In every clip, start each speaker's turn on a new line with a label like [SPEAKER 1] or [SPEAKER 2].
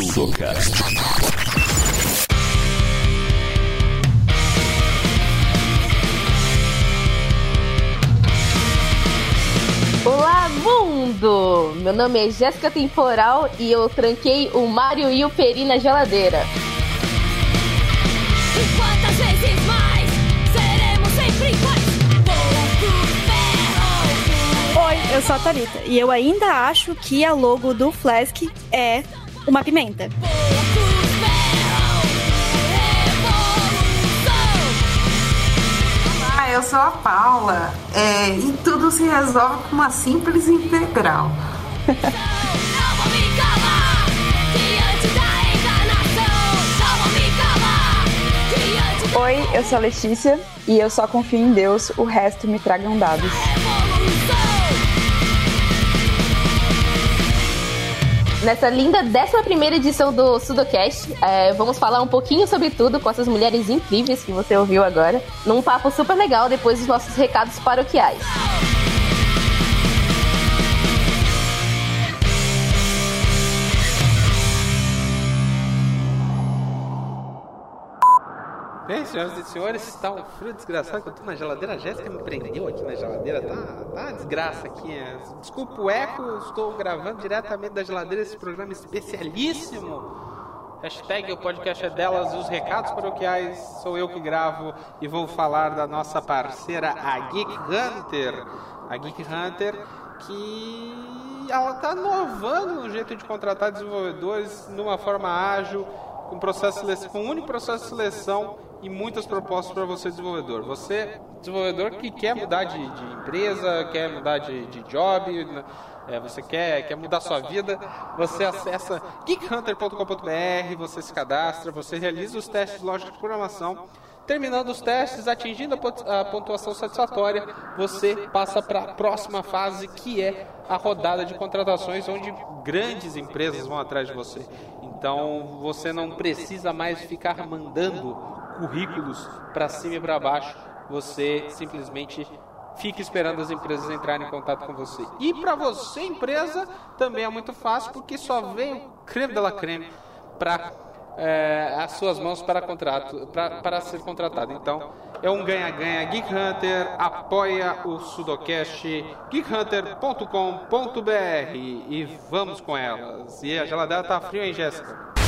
[SPEAKER 1] Sudocast.
[SPEAKER 2] Olá, mundo! Meu nome é Jéssica Temporal e eu tranquei o Mario e o Peri na geladeira.
[SPEAKER 3] E quantas vezes mais seremos sempre iguais? Pouco ferro.
[SPEAKER 4] Oi, eu sou a Thalita e eu ainda acho que a logo do Flask é uma pimenta.
[SPEAKER 5] Ah, eu sou a Paula. É, e tudo se resolve com uma simples integral.
[SPEAKER 6] Oi, eu sou a Letícia e eu só confio em Deus, o resto me tragam dados.
[SPEAKER 2] Nessa linda 11 edição do Sudocast, é, vamos falar um pouquinho sobre tudo com essas mulheres incríveis que você ouviu agora, num papo super legal depois dos nossos recados paroquiais.
[SPEAKER 7] Bem, senhoras e senhores, tá um frio desgraçado que eu tô na geladeira. A Jéssica me prendeu aqui na geladeira. Tá, tá uma desgraça aqui. é. Desculpa o eco, estou gravando diretamente da geladeira esse programa especialíssimo. Hashtag o podcast é delas, os recados paroquiais sou eu que gravo e vou falar da nossa parceira, a Geek Hunter. A Geek Hunter que ela tá inovando no jeito de contratar desenvolvedores numa forma ágil, com processo com um único processo de seleção e muitas propostas para você desenvolvedor. Você desenvolvedor que quer mudar de, de empresa, quer mudar de, de job, né? é, você quer, quer mudar sua vida, você acessa geekhunter.com.br, você se cadastra, você realiza os testes de lógica de programação. Terminando os testes, atingindo a pontuação satisfatória, você passa para a próxima fase, que é a rodada de contratações, onde grandes empresas vão atrás de você. Então, você não precisa mais ficar mandando currículos para cima e para baixo. Você simplesmente fica esperando as empresas entrarem em contato com você. E para você, empresa, também é muito fácil, porque só vem o creme de la creme para é, as suas mãos para contrato, pra, para ser contratado. Então, é um ganha-ganha. Geek Hunter apoia o Sudocast, geekhunter.com.br e vamos com elas. E a geladeira tá frio, hein, Jéssica?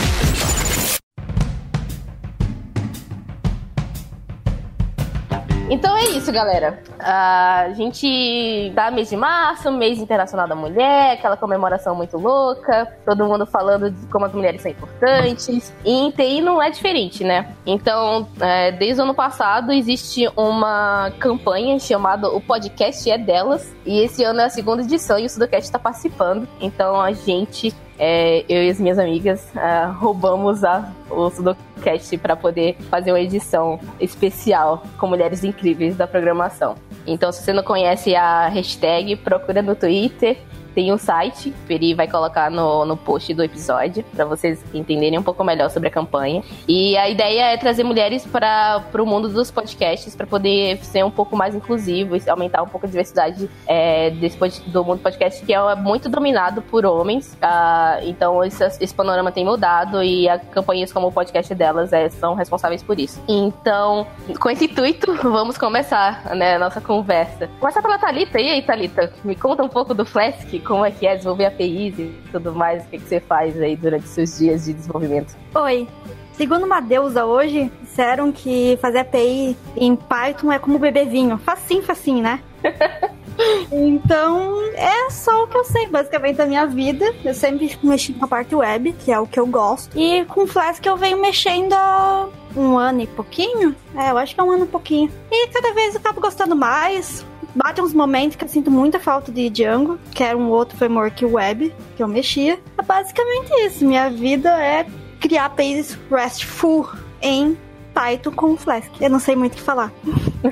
[SPEAKER 2] Então é isso, galera. A gente tá mês de março, mês internacional da mulher, aquela comemoração muito louca, todo mundo falando de como as mulheres são importantes. E em TI não é diferente, né? Então, é, desde o ano passado existe uma campanha chamada O Podcast é Delas. E esse ano é a segunda edição e o Sudocast está participando. Então a gente é, eu e as minhas amigas ah, roubamos a, o Sudocast para poder fazer uma edição especial com mulheres incríveis da programação. Então, se você não conhece a hashtag, procura no Twitter. Tem um site, o Peri vai colocar no, no post do episódio, para vocês entenderem um pouco melhor sobre a campanha. E a ideia é trazer mulheres para o mundo dos podcasts, para poder ser um pouco mais inclusivo e aumentar um pouco a diversidade é, desse, do mundo podcast, que é muito dominado por homens. Ah, então, esse, esse panorama tem mudado e as campanhas como o podcast delas é, são responsáveis por isso. Então, com esse intuito, vamos começar né, a nossa conversa. Começar pela Thalita. E aí, Thalita? Me conta um pouco do Flask, como é que é desenvolver APIs e tudo mais. O que, que você faz aí durante seus dias de desenvolvimento?
[SPEAKER 4] Oi. Segundo uma deusa hoje, disseram que fazer API em Python é como beber vinho. Facinho, facinho, né? Então, é só o que eu sei, basicamente, da minha vida. Eu sempre mexi com a parte web, que é o que eu gosto. E com Flask eu venho mexendo há um ano e pouquinho. É, eu acho que é um ano e pouquinho. E cada vez eu acabo gostando mais. Bate uns momentos que eu sinto muita falta de Django, que era um outro framework web que eu mexia. É basicamente isso. Minha vida é criar APIs RESTful em Python com Flask. Eu não sei muito o que falar.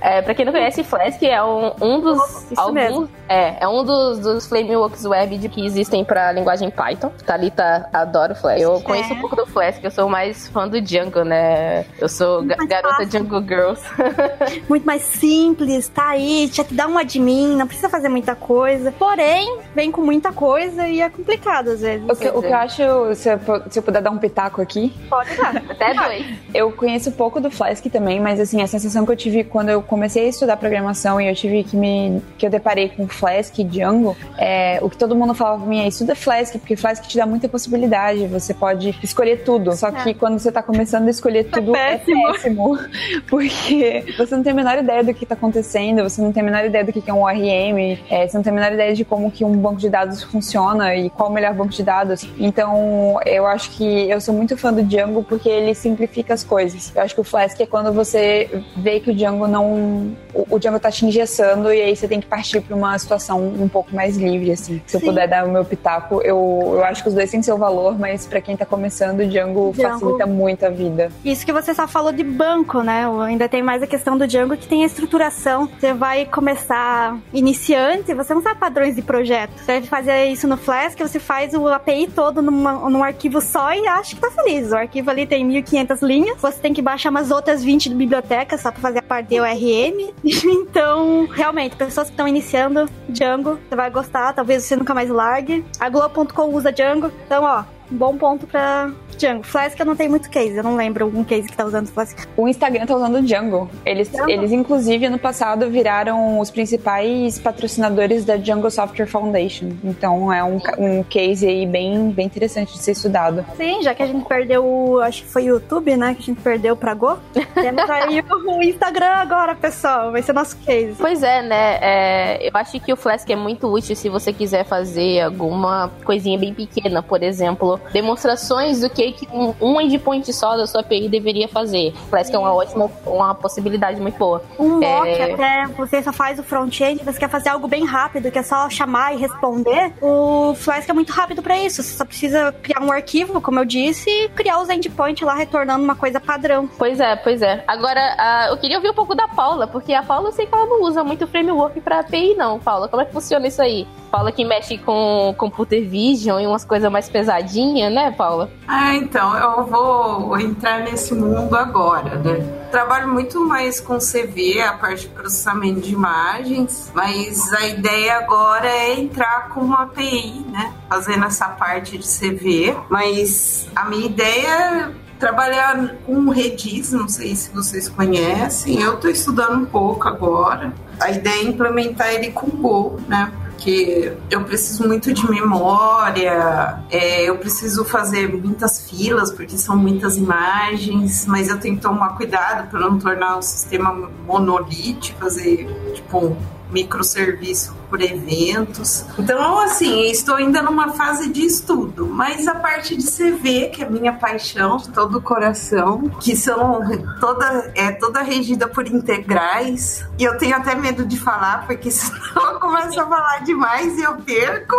[SPEAKER 2] é, pra quem não conhece, Flask é um, um dos.
[SPEAKER 4] Isso
[SPEAKER 2] alguns,
[SPEAKER 4] mesmo.
[SPEAKER 2] É, é um dos, dos frameworks web de, que existem pra linguagem Python. Thalita adora o Flask. Eu conheço
[SPEAKER 4] É.
[SPEAKER 2] um pouco do Flask, eu sou mais fã do Django, né? Eu sou ga- garota
[SPEAKER 4] fácil.
[SPEAKER 2] Django Girls.
[SPEAKER 4] Muito mais simples, tá aí, já te dá um admin, não precisa fazer muita coisa. Porém, vem com muita coisa e é complicado às vezes.
[SPEAKER 6] O que, o que eu acho, se eu, se eu puder dar um pitaco aqui,
[SPEAKER 4] Pode dar.
[SPEAKER 2] Até dois.
[SPEAKER 6] Eu conheço pouco do Flask também, mas assim, a sensação que eu tive quando eu comecei a estudar programação e eu tive que me. que eu deparei com Flask e Django, é, o que todo mundo falava pra mim é estuda Flask, porque Flask te dá muita possibilidade, você pode escolher tudo. Só que quando você tá começando a escolher tudo, é
[SPEAKER 4] péssimo.
[SPEAKER 6] péssimo. Porque você não tem a menor ideia do que tá acontecendo, você não tem a menor ideia do que que é um ORM, é, você não tem a menor ideia de como que um banco de dados funciona e qual o melhor banco de dados. Então, eu acho que eu sou muito fã do Django porque ele simplifica as coisas. Eu acho que o Flask é quando você vê que o Django não. O, o Django tá te engessando e aí você tem que partir pra uma situação um pouco mais livre, assim. Se eu
[SPEAKER 4] Sim.
[SPEAKER 6] puder dar o meu pitaco, eu, eu acho que os dois têm seu valor, mas pra quem tá começando, o Django,
[SPEAKER 4] Django.
[SPEAKER 6] facilita muito a vida.
[SPEAKER 4] Isso que você só falou de banco, né? Ainda tem mais a questão do Django que tem a estruturação. Você vai começar iniciante, você não sabe padrões de projeto. Você vai fazer isso no Flask, você faz o API todo numa- num arquivo só e acha que tá feliz. O arquivo ali tem 1500 linhas, você tem que baixar umas outras 20 de biblioteca só pra fazer a parte de ORM. então, realmente, pessoas que estão iniciando Django, você vai gostar, talvez você nunca mais largue. A Globo.com usa Django, então, ó, bom ponto pra Django. Flask eu não tenho muito case, eu não lembro algum case que tá usando Flask.
[SPEAKER 6] O Instagram tá usando o Django. Eles,
[SPEAKER 4] Django?
[SPEAKER 6] eles, inclusive, ano passado viraram os principais patrocinadores da Django Software Foundation. Então é um, um case aí bem, bem interessante de ser estudado.
[SPEAKER 4] Sim, já que a gente perdeu o. Acho que foi o YouTube, né? Que a gente perdeu pra Go. Temos aí o Instagram agora, pessoal. Vai ser nosso case.
[SPEAKER 2] Pois é, né? É, eu acho que o Flask é muito útil se você quiser fazer alguma coisinha bem pequena, por exemplo, demonstrações do que, que um, um endpoint só da sua API deveria fazer. Flask é uma ótima, uma possibilidade muito boa.
[SPEAKER 4] Um mock,
[SPEAKER 2] É.
[SPEAKER 4] até você só faz o front-end, você quer fazer algo bem rápido, que é só chamar e responder. O Flask é muito rápido pra isso. Você só precisa criar um arquivo, como eu disse, e criar os endpoints lá retornando uma coisa padrão.
[SPEAKER 2] Pois é, pois é. Agora, ah, eu queria ouvir um pouco da Paula, porque a Paula eu sei que ela não usa muito framework pra API, não, Paula. Como é que funciona isso aí? Paula que mexe com computer vision e umas coisas mais pesadinhas, né, Paula?
[SPEAKER 5] Ah, então, eu vou entrar nesse mundo agora, né? Trabalho muito mais com CV, a parte de processamento de imagens, mas a ideia agora é entrar com uma API, né? Fazendo essa parte de CV, mas a minha ideia é trabalhar com Redis, não sei se vocês conhecem, eu tô estudando um pouco agora. A ideia é implementar ele com Go, né? Porque eu preciso muito de memória, é, eu preciso fazer muitas filas, porque são muitas imagens, mas eu tenho que tomar cuidado para não tornar o sistema monolítico, fazer tipo um microserviço por eventos. Então, assim, estou ainda numa fase de estudo, mas a parte de CV, que é minha paixão de todo o coração, que são toda, é toda regida por integrais, e eu tenho até medo de falar, porque senão eu começo a falar demais e eu perco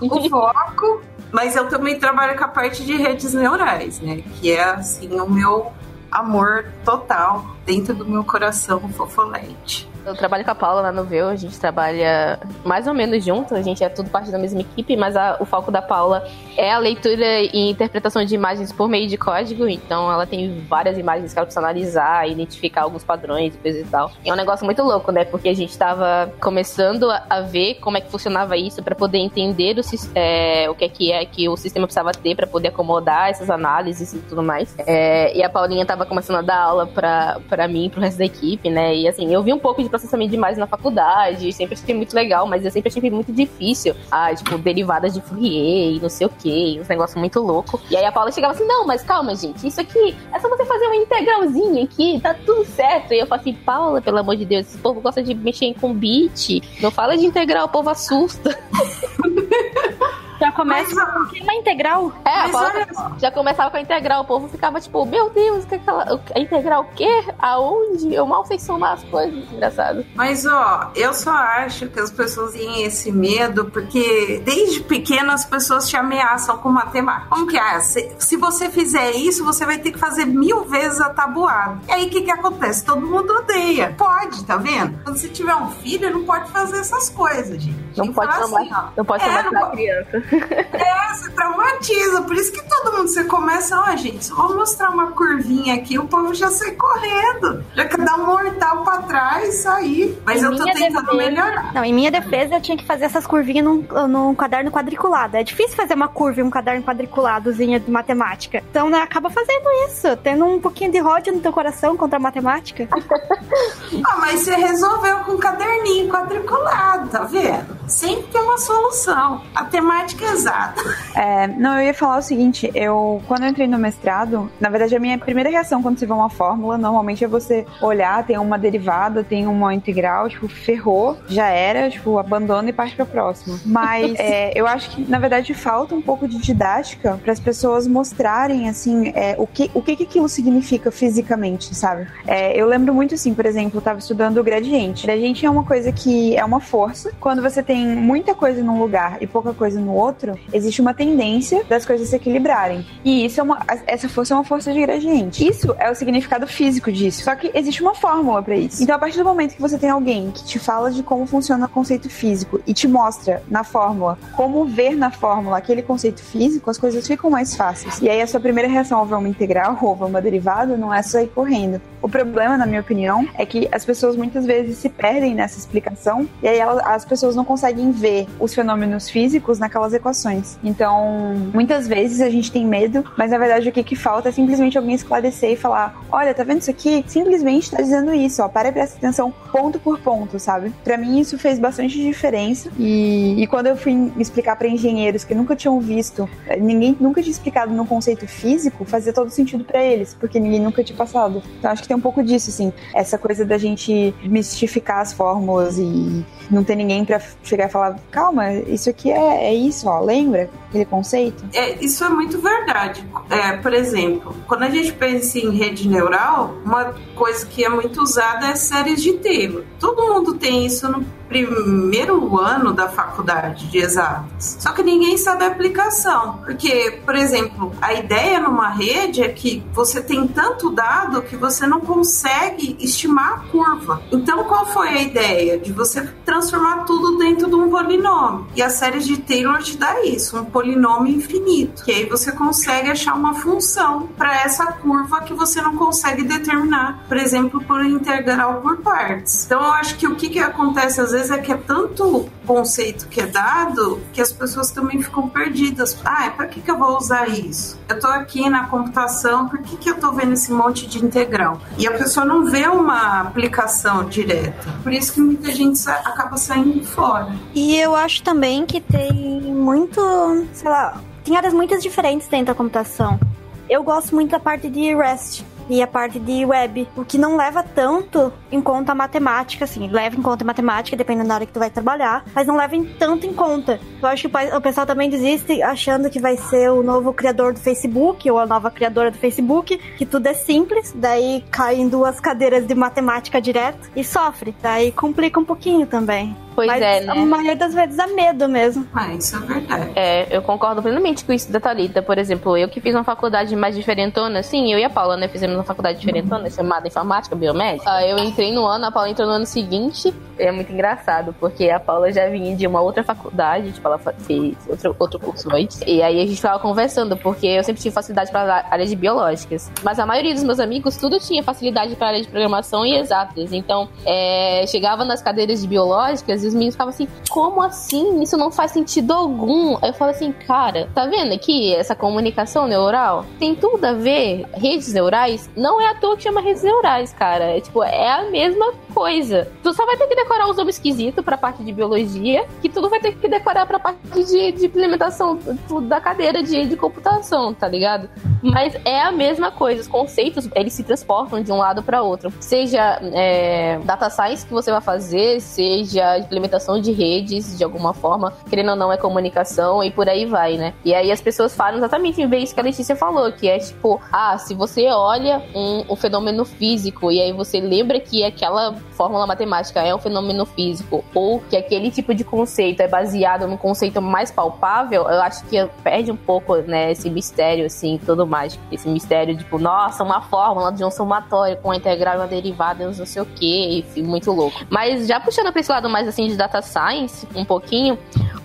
[SPEAKER 5] o foco. Mas eu também trabalho com a parte de redes neurais, né? Que é, assim, o meu amor total dentro do meu coração fofolete.
[SPEAKER 2] Eu trabalho com a Paula lá no Veu, a gente trabalha mais ou menos junto, a gente é tudo parte da mesma equipe, mas a- o foco da Paula é a leitura e interpretação de imagens por meio de código, então ela tem várias imagens que ela precisa analisar, identificar alguns padrões e e tal. E é um negócio muito louco, né? Porque a gente tava começando a, a ver como é que funcionava isso para poder entender o, é, o que é que é que o sistema precisava ter para poder acomodar essas análises e tudo mais. É, e a Paulinha tava começando a dar aula pra mim pro resto da equipe, né? E assim, eu vi um pouco de processamento de imagens na faculdade, sempre achei muito legal, mas eu sempre achei muito difícil. Ah, tipo, derivadas de Fourier e não sei o que, uns negócios muito louco. E aí a Paula chegava assim, não, mas calma, gente, isso aqui é só você fazer uma integralzinha aqui, tá tudo certo. E eu falo assim, Paula, pelo amor de Deus, esse povo gosta de mexer com bit, não fala de integral, o povo assusta.
[SPEAKER 4] Já começa
[SPEAKER 5] Mas,
[SPEAKER 4] com uma integral.
[SPEAKER 2] É, a
[SPEAKER 5] Mas
[SPEAKER 2] Paula
[SPEAKER 5] olha
[SPEAKER 2] já começava com a integral. O povo ficava tipo, meu Deus, que é aquela, a integral o quê? Aonde? Eu mal sei somar as coisas. Engraçado.
[SPEAKER 5] Mas ó, eu só acho que as pessoas têm esse medo porque desde pequena as pessoas te ameaçam com matemática. Como que é? Se, se você fizer isso, você vai ter que fazer mil vezes a tabuada. E aí o que que acontece? Todo mundo odeia. Pode, tá vendo? Quando você tiver um filho, não pode fazer essas coisas, gente.
[SPEAKER 2] Não
[SPEAKER 5] que
[SPEAKER 2] pode somar,
[SPEAKER 5] assim,
[SPEAKER 2] não pode
[SPEAKER 5] É,
[SPEAKER 2] somar
[SPEAKER 5] não
[SPEAKER 2] pra criança.
[SPEAKER 5] É, você traumatiza. Por isso que todo mundo, você começa, ó, gente, só vou mostrar uma curvinha aqui, o povo já sai correndo. Já quer dar um mortal pra trás e sair. Mas
[SPEAKER 4] Em
[SPEAKER 5] eu tô tentando
[SPEAKER 4] defesa-
[SPEAKER 5] melhorar.
[SPEAKER 4] Não, em minha defesa eu tinha que fazer essas curvinhas num, num caderno quadriculado. É difícil fazer uma curva em um caderno quadriculadozinha de matemática. Então, né, acaba fazendo isso, tendo um pouquinho de ódio no teu coração contra a matemática.
[SPEAKER 5] Ah, mas você resolveu com um caderninho quadriculado, tá vendo? Sempre tem uma solução. A temática é exata.
[SPEAKER 6] É, não, eu ia falar o seguinte, eu quando eu entrei no mestrado, na verdade a minha primeira reação quando você vê uma fórmula, normalmente é você olhar, tem uma derivada, tem uma integral, tipo, ferrou, já era, tipo, abandona e parte pra próxima. Mas é, eu acho que, na verdade, falta um pouco de didática para as pessoas mostrarem, assim, é, o, que, o que que aquilo significa fisicamente, sabe? É, eu lembro muito, assim, por exemplo, eu tava estudando o gradiente. Gradiente é uma coisa que é uma força. Quando você tem muita coisa num lugar e pouca coisa no outro, existe uma tendência das coisas se equilibrarem. E isso é uma, essa força é uma força de gradiente. Isso é o significado físico disso. Só que existe uma fórmula para isso. Então, a partir do momento que você tem alguém que te fala de como funciona o conceito físico e te mostra na fórmula como ver na fórmula aquele conceito físico, as coisas ficam mais fáceis. E aí a sua primeira reação ao ver uma integral ou ver uma derivada não é sair correndo. O problema, na minha opinião, é que as pessoas muitas vezes se perdem nessa explicação e aí elas- as pessoas não conseguem ver os fenômenos físicos naquelas equações. Então, muitas vezes a gente tem medo, mas na verdade o que, que falta é simplesmente alguém esclarecer e falar: olha, tá vendo isso aqui? Simplesmente tá dizendo isso, ó, para e presta atenção ponto por ponto, sabe? Pra mim isso fez bastante diferença e, e quando eu fui explicar pra engenheiros que nunca tinham visto, eh, ninguém nunca tinha explicado no conceito físico, fazia todo sentido pra eles, porque ninguém nunca tinha passado. Então acho que tem um pouco disso, assim, essa coisa da gente mistificar as fórmulas e não ter ninguém pra chegar e falar, calma, isso aqui é, é isso, ó, lembra aquele conceito?
[SPEAKER 5] É, isso é muito verdade. É, por exemplo, quando a gente pensa em rede neural, uma coisa que é muito usada é séries de Taylor. Todo mundo tem isso no primeiro ano da faculdade de exatas. Só que ninguém sabe a aplicação. Porque, por exemplo, a ideia numa rede é que você tem tanto dado que você não consegue estimar a curva. Então, qual foi a ideia? De você transformar tudo dentro de um polinômio. E a série de Taylor te dá isso, um polinômio infinito. Que aí você consegue achar uma função para essa curva que você não consegue determinar, por exemplo, por integral por partes. Então, eu acho que o que, que acontece às vezes é que é tanto conceito que é dado que as pessoas também ficam perdidas. Ah, para que, que eu vou usar isso? Eu tô aqui na computação, por que, que eu tô vendo esse monte de integral? E a pessoa não vê uma aplicação direta. Por isso que muita gente acaba saindo fora.
[SPEAKER 4] E eu acho também que tem muito, sei lá, tem áreas muito diferentes dentro da computação. Eu gosto muito da parte de REST e a parte de web, o que não leva tanto em conta a matemática, assim, leva em conta a matemática, dependendo da área que tu vai trabalhar, mas não leva em tanto em conta. Eu acho que o pessoal também desiste achando que vai ser o novo criador do Facebook ou a nova criadora do Facebook, que tudo é simples, daí cai em duas cadeiras de matemática direto e sofre. Daí complica um pouquinho também.
[SPEAKER 2] Pois
[SPEAKER 4] Mas
[SPEAKER 2] é, né?
[SPEAKER 4] a maioria das vezes é medo mesmo.
[SPEAKER 5] Ah, isso é verdade.
[SPEAKER 2] É, eu concordo plenamente com isso da Thalita. Por exemplo, eu que fiz uma faculdade mais diferentona, sim, eu e a Paula, né, fizemos uma faculdade diferentona chamada Informática Biomédica. Ah, eu entrei no ano, a Paula entrou no ano seguinte. É muito engraçado, porque a Paula já vinha de uma outra faculdade, tipo, ela fez outro, outro curso antes. E aí a gente tava conversando, porque eu sempre tive facilidade para áreas de biológicas. Mas a maioria dos meus amigos, tudo tinha facilidade para área de programação e exatas. Então, é, chegava nas cadeiras de biológicas e os meninos ficavam assim, como assim? Isso não faz sentido algum. Eu falo assim, cara, tá vendo aqui essa comunicação neural? Tem tudo a ver. Redes neurais não é à toa que chama redes neurais, cara. É tipo, é a mesma coisa. Tu só vai ter que decorar os nomes esquisitos pra parte de biologia, que tudo vai ter que decorar pra parte de, de implementação da cadeira de, de computação, tá ligado? Mas é a mesma coisa, os conceitos, eles se transportam de um lado para outro. Seja é, data science que você vai fazer, seja implementação de redes, de alguma forma, querendo ou não, é comunicação e por aí vai, né? E aí as pessoas falam exatamente em vez que a Letícia falou, que é tipo, ah, se você olha um, um fenômeno físico e aí você lembra que aquela fórmula matemática é um fenômeno físico, ou que aquele tipo de conceito é baseado num conceito mais palpável, eu acho que perde um pouco, né, esse mistério, assim, todo mágico. Esse mistério, tipo, nossa, uma fórmula de um somatório com uma integral e uma derivada, não sei o que, enfim, muito louco. Mas já puxando pra esse lado mais, assim, de data science, um pouquinho,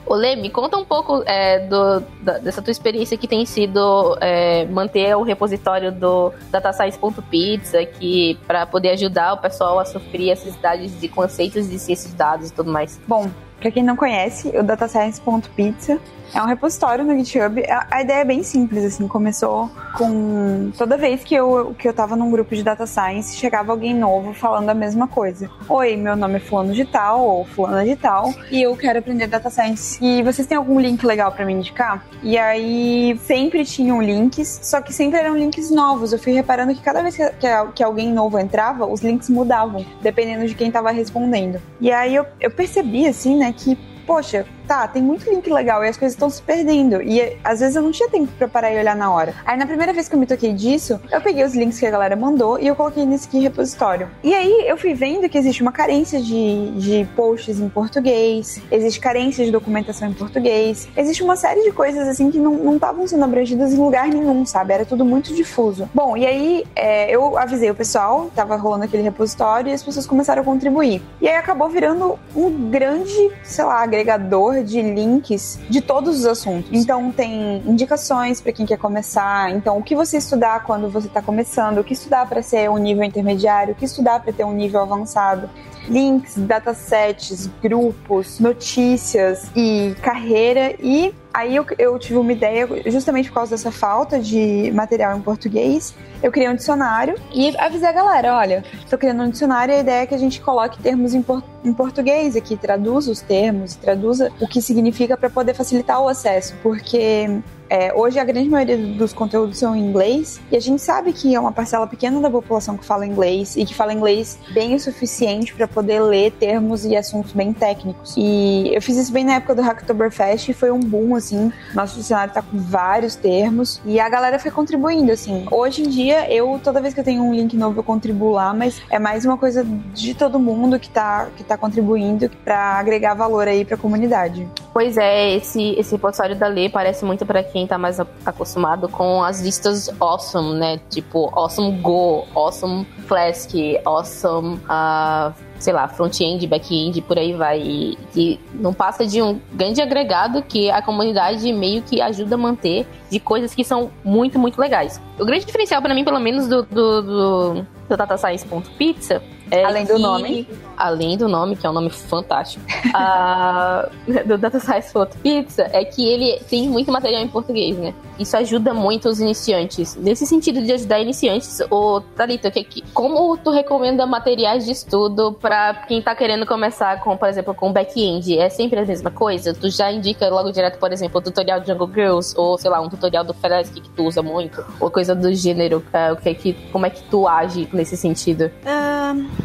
[SPEAKER 2] Olê, me conta um pouco é, do, da, dessa tua experiência que tem sido é, manter o repositório do datascience.pizza aqui para poder ajudar o pessoal a sofrer essas cidades de conceitos de ciências de dados e tudo mais.
[SPEAKER 6] Bom, para quem não conhece, o datascience.pizza é um repositório no GitHub. A, ideia é bem simples, assim, começou com toda vez que eu, que eu tava num grupo de data science, chegava alguém novo falando a mesma coisa. Oi, meu nome é fulano de tal ou fulana de tal e eu quero aprender data science. E vocês têm algum link legal para me indicar? E aí sempre tinham links, só que sempre eram links novos. Eu fui reparando que cada vez que, que, que alguém novo entrava, os links mudavam, dependendo de quem tava respondendo. E aí eu, eu percebi, assim, né, que poxa, tá, tem muito link legal e as coisas estão se perdendo. E às vezes eu não tinha tempo pra parar e olhar na hora. Aí na primeira vez que eu me toquei disso, eu peguei os links que a galera mandou e eu coloquei nesse repositório. E aí eu fui vendo que existe uma carência de, de posts em português, existe carência de documentação em português, existe uma série de coisas assim que não estavam sendo abrangidas em lugar nenhum, sabe? Era tudo muito difuso. Bom, e aí é, eu avisei o pessoal, tava rolando aquele repositório e as pessoas começaram a contribuir. E aí acabou virando um grande, sei lá, agregador de links de todos os assuntos. Então tem indicações para quem quer começar, então o que você estudar quando você está começando, o que estudar para ser um nível intermediário, o que estudar para ter um nível avançado links, datasets, grupos, notícias e carreira e Aí eu, eu, tive uma ideia, justamente por causa dessa falta de material em português, eu criei um dicionário e avisei a galera, olha, estou criando um dicionário e a ideia é que a gente coloque termos em, por, em português aqui, traduza os termos, traduza o que significa para poder facilitar o acesso, porque é, hoje a grande maioria dos conteúdos são em inglês e a gente sabe que é uma parcela pequena da população que fala inglês e que fala inglês bem o suficiente para poder ler termos e assuntos bem técnicos. E eu fiz isso bem na época do Hacktoberfest e foi um boom, assim. Nosso dicionário tá com vários termos e a galera foi contribuindo, assim. Hoje em dia, eu, toda vez que eu tenho um link novo, eu contribuo lá, mas é mais uma coisa de todo mundo que tá, que tá contribuindo para agregar valor aí pra comunidade.
[SPEAKER 2] Pois é, esse, esse repositório da Lê parece muito para quem tá mais acostumado com as listas awesome, né? Tipo, awesome Go, awesome Flask, awesome, uh, sei lá, front-end, back-end, por aí vai. E, e, não passa de um grande agregado que a comunidade meio que ajuda a manter de coisas que são muito, muito legais. O grande diferencial para mim, pelo menos, do, do, do, do datascience.pizza é
[SPEAKER 6] além do nome.
[SPEAKER 2] Além do nome, que é um nome fantástico, a, do Data Science Photo Pizza, é que ele tem muito material em português, né? Isso ajuda muito os iniciantes. Nesse sentido de ajudar iniciantes, o Thalita, que, que, como tu recomenda materiais de estudo para quem tá querendo começar com, por exemplo, com back-end? É sempre a mesma coisa? Tu já indica logo direto, por exemplo, o tutorial de Jungle Girls, ou sei lá, um tutorial do Flask que tu usa muito, ou coisa do gênero. Uh, o que é que, como é que tu age nesse sentido?
[SPEAKER 4] Um...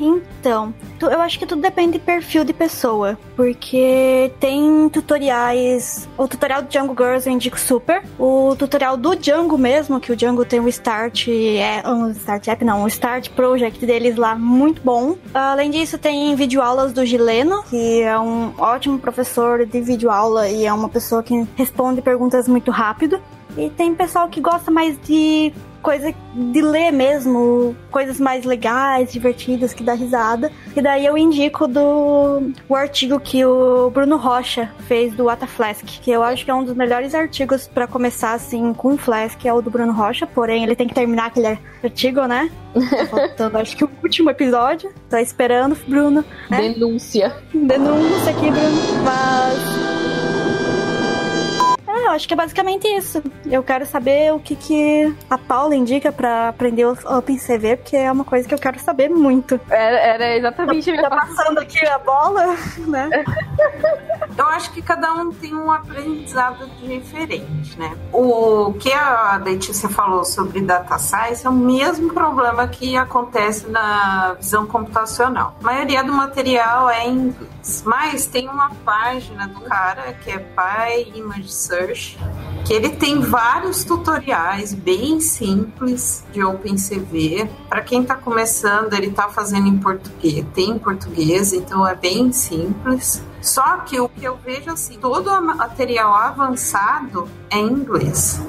[SPEAKER 4] Então, eu acho que tudo depende de perfil de pessoa, porque tem tutoriais. O tutorial do Django Girls eu indico super. O tutorial do Django mesmo, que o Django tem o Start, é um Start App, não, o Start Project deles lá, muito bom. Além disso, tem videoaulas do Gileno, que é um ótimo professor de videoaula e é uma pessoa que responde perguntas muito rápido. E tem pessoal que gosta mais de coisa de ler mesmo, coisas mais legais, divertidas, que dá risada. E daí eu indico do o artigo que o Bruno Rocha fez do Ata Flask, que eu acho que é um dos melhores artigos para começar assim com Flask, é o do Bruno Rocha, porém ele tem que terminar aquele artigo, né? Tá faltando acho que o último episódio. Tô esperando, Bruno.
[SPEAKER 2] Né? Denúncia.
[SPEAKER 4] Denúncia aqui, Bruno. Mas acho que é basicamente isso. Eu quero saber o que, que a Paula indica pra aprender o OpenCV, porque é uma coisa que eu quero saber muito.
[SPEAKER 2] Era, era exatamente a minha
[SPEAKER 4] Tá passando aqui a bola, né?
[SPEAKER 5] Eu acho que cada um tem um aprendizado diferente, né? O que a Letícia falou sobre data science é o mesmo problema que acontece na visão computacional. A maioria do material é em inglês, mas tem uma página do cara que é Pi Image Search que ele tem vários tutoriais bem simples de OpenCV. Para quem está começando, ele está fazendo em português, tem em português, então é bem simples. Só que o que eu vejo assim, todo o material avançado é em inglês.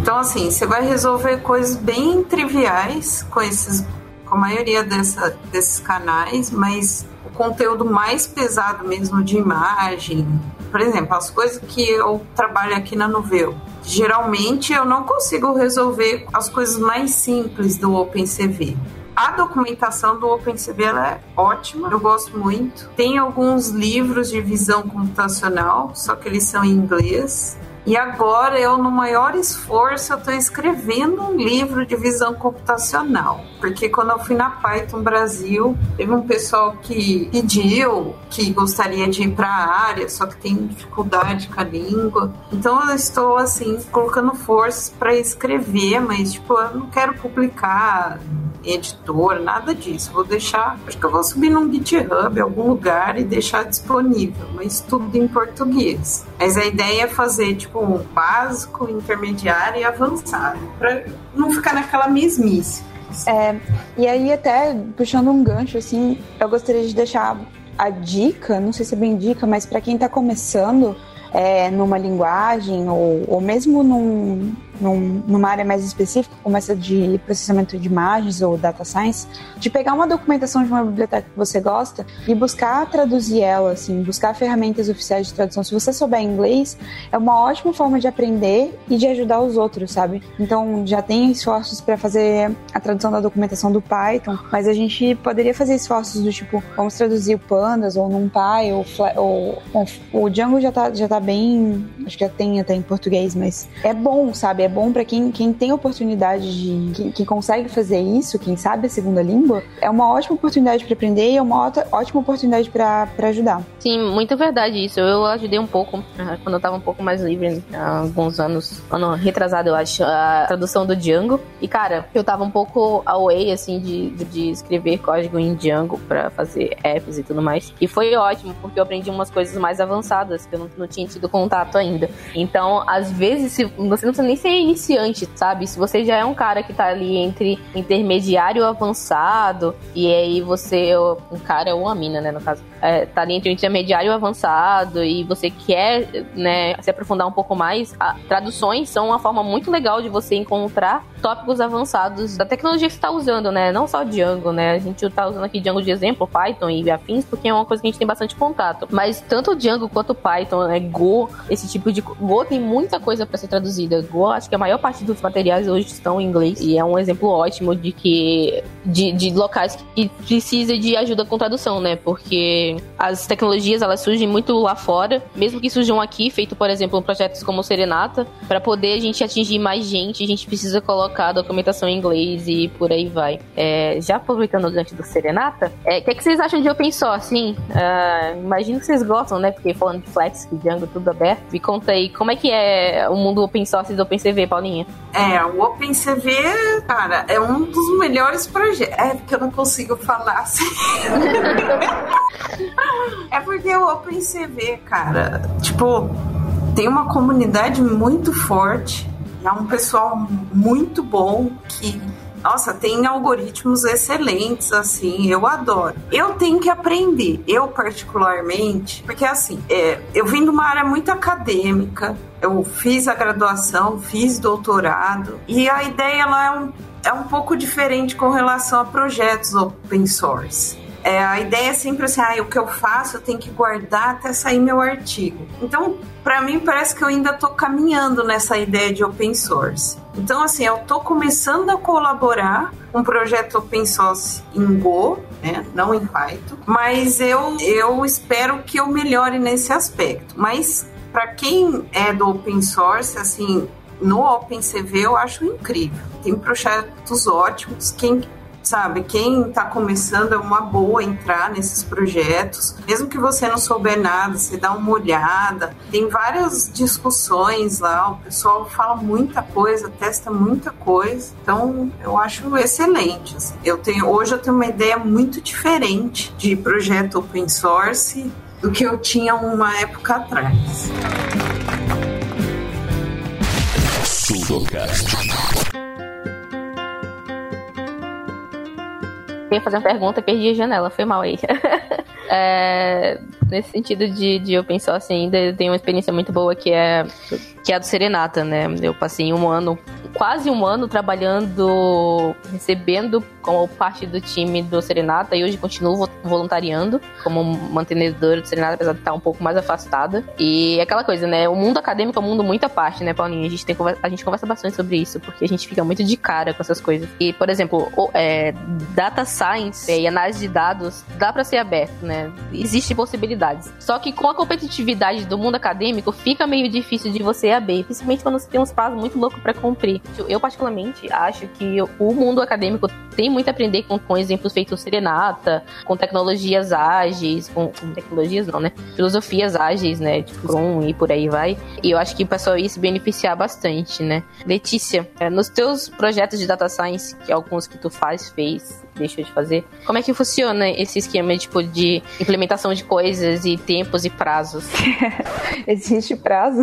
[SPEAKER 5] Então assim, você vai resolver coisas bem triviais com esses com a maioria dessa, desses canais, mas o conteúdo mais pesado mesmo de imagem, por exemplo, as coisas que eu trabalho aqui na Noveu, geralmente eu não consigo resolver as coisas mais simples do OpenCV. A documentação do OpenCV é ótima, eu gosto muito. Tem alguns livros de visão computacional, só que eles são em inglês. E agora eu, no maior esforço, estou escrevendo um livro de visão computacional. Porque quando eu fui na Python Brasil, teve um pessoal que pediu que gostaria de ir para a área, só que tem dificuldade com a língua. Então eu estou, assim, colocando forças para escrever, mas, tipo, eu não quero publicar editor, nada disso. Vou deixar, acho que eu vou subir num GitHub, algum lugar e deixar disponível, mas tudo em português. Mas a ideia é fazer tipo um básico, intermediário e avançado, para não ficar naquela mesmice.
[SPEAKER 6] É, e aí, até puxando um gancho, assim, eu gostaria de deixar a dica, não sei se é bem dica, mas para quem está começando é, numa linguagem ou, ou mesmo num, num, numa área mais específica, como essa de processamento de imagens ou data science, de pegar uma documentação de uma biblioteca que você gosta e buscar traduzir ela, assim, buscar ferramentas oficiais de tradução. Se você souber inglês, é uma ótima forma de aprender e de ajudar os outros, sabe? Então, já tem esforços para fazer a tradução da documentação do Python, mas a gente poderia fazer esforços do tipo, vamos traduzir o Pandas ou NumPy ou, ou, ou o Django já tá, já tá bem, acho que já tem até em português, mas é bom, sabe? É bom para quem, quem tem oportunidade de. Quem, quem consegue fazer isso, quem sabe a segunda língua, é uma ótima oportunidade para aprender e é uma ótima, ótima oportunidade para ajudar.
[SPEAKER 2] Sim, muito verdade isso. Eu ajudei um pouco, ah, quando eu tava um pouco mais livre, há alguns anos, ano retrasado, eu acho, a tradução do Django. E, cara, eu tava um pouco away, assim, de, de, escrever código em Django pra fazer apps e tudo mais. E foi ótimo, porque eu aprendi umas coisas mais avançadas que eu não, não tinha tido contato ainda. Então, às vezes, se, você não precisa nem ser iniciante, sabe? Se você já é um cara que tá ali entre intermediário avançado, e aí você, um cara ou uma mina, né, no caso, é, tá ali entre o intermediário avançado, e você quer, né, se aprofundar um pouco mais, a, traduções são uma forma muito legal de você encontrar tópicos avançados da tecnologia que você tá usando, né? Não só Django, né? A gente tá usando aqui Django de exemplo, Python e afins, porque é uma coisa que a gente tem bastante contato. Mas tanto Django quanto Python, né, Go, esse tipo de... Go tem muita coisa para ser traduzida. Go, acho que a maior parte dos materiais hoje estão em inglês, e é um exemplo ótimo de que... de, de locais que precisa de ajuda com tradução, né? Porque as tecnologias, elas surgem muito lá fora, mesmo que surjam aqui, feito, por exemplo, projetos como Serenata, para poder a gente atingir mais gente, a gente precisa colocar documentação em inglês e por aí vai. É, já aproveitando o gancho do Serenata, é, o que, é que vocês acham de open source, hein? Ah, imagino que vocês gostam, né? Porque falando de Flex, que Django, tudo aberto. Me conta aí, como é que é o mundo open source do OpenCV, Paulinha?
[SPEAKER 5] É, o OpenCV, cara, é um dos melhores projetos. É porque eu não consigo falar assim. é porque o OpenCV, cara, tipo, tem uma comunidade muito forte. É um pessoal muito bom que nossa, tem algoritmos excelentes, assim, eu adoro. Eu tenho que aprender, eu particularmente, porque assim, é, eu vim de uma área muito acadêmica, eu fiz a graduação, fiz doutorado, e a ideia ela é um, é um pouco diferente com relação a projetos open source. É, a ideia é sempre assim, ah, o que eu faço eu tenho que guardar até sair meu artigo. Então, para mim parece que eu ainda estou caminhando nessa ideia de open source. Então, assim, eu estou começando a colaborar com um projeto open source em Go, né, não em Python, mas eu, eu espero que eu melhore nesse aspecto. Mas para quem é do open source, assim, no OpenCV eu acho incrível. Tem projetos ótimos. Quem sabe, quem está começando é uma boa entrar nesses projetos. Mesmo que você não souber nada, você dá uma olhada. Tem várias discussões lá, o pessoal fala muita coisa, testa muita coisa. Então, eu acho excelente. assim. Eu tenho, hoje eu tenho uma ideia muito diferente de projeto open source do que eu tinha uma época atrás.
[SPEAKER 2] Ia fazer uma pergunta, perdi a janela, foi mal aí. É, nesse sentido de, de open source ainda, eu tenho uma experiência muito boa que é, que é a do Serenata, né? Eu passei um ano, quase um ano trabalhando, recebendo como parte do time do Serenata e hoje continuo vo- voluntariando como mantenedora do Serenata, apesar de estar um pouco mais afastada. E é aquela coisa, né? O mundo acadêmico é um mundo muito à parte, né, Paulinha? A gente, tem, a gente conversa bastante sobre isso, porque a gente fica muito de cara com essas coisas. E, por exemplo, o- é, data science e análise de dados dá para ser aberto, né? Existem possibilidades. Só que com a competitividade do mundo acadêmico, fica meio difícil de você abrir, principalmente quando você tem uns prazos muito loucos para cumprir. Eu, particularmente, acho que o mundo acadêmico tem muito a aprender com, com exemplos feitos Serenata, com tecnologias ágeis, com, com tecnologias não, né? Filosofias ágeis, né? Tipo Scrum e por aí vai. E eu acho que o pessoal ia se beneficiar bastante, né? Letícia, é, nos teus projetos de data science, que alguns que tu faz, fez, deixou de fazer, como é que funciona esse esquema tipo, de implementação de coisas e tempos e prazos?
[SPEAKER 6] Existe prazo?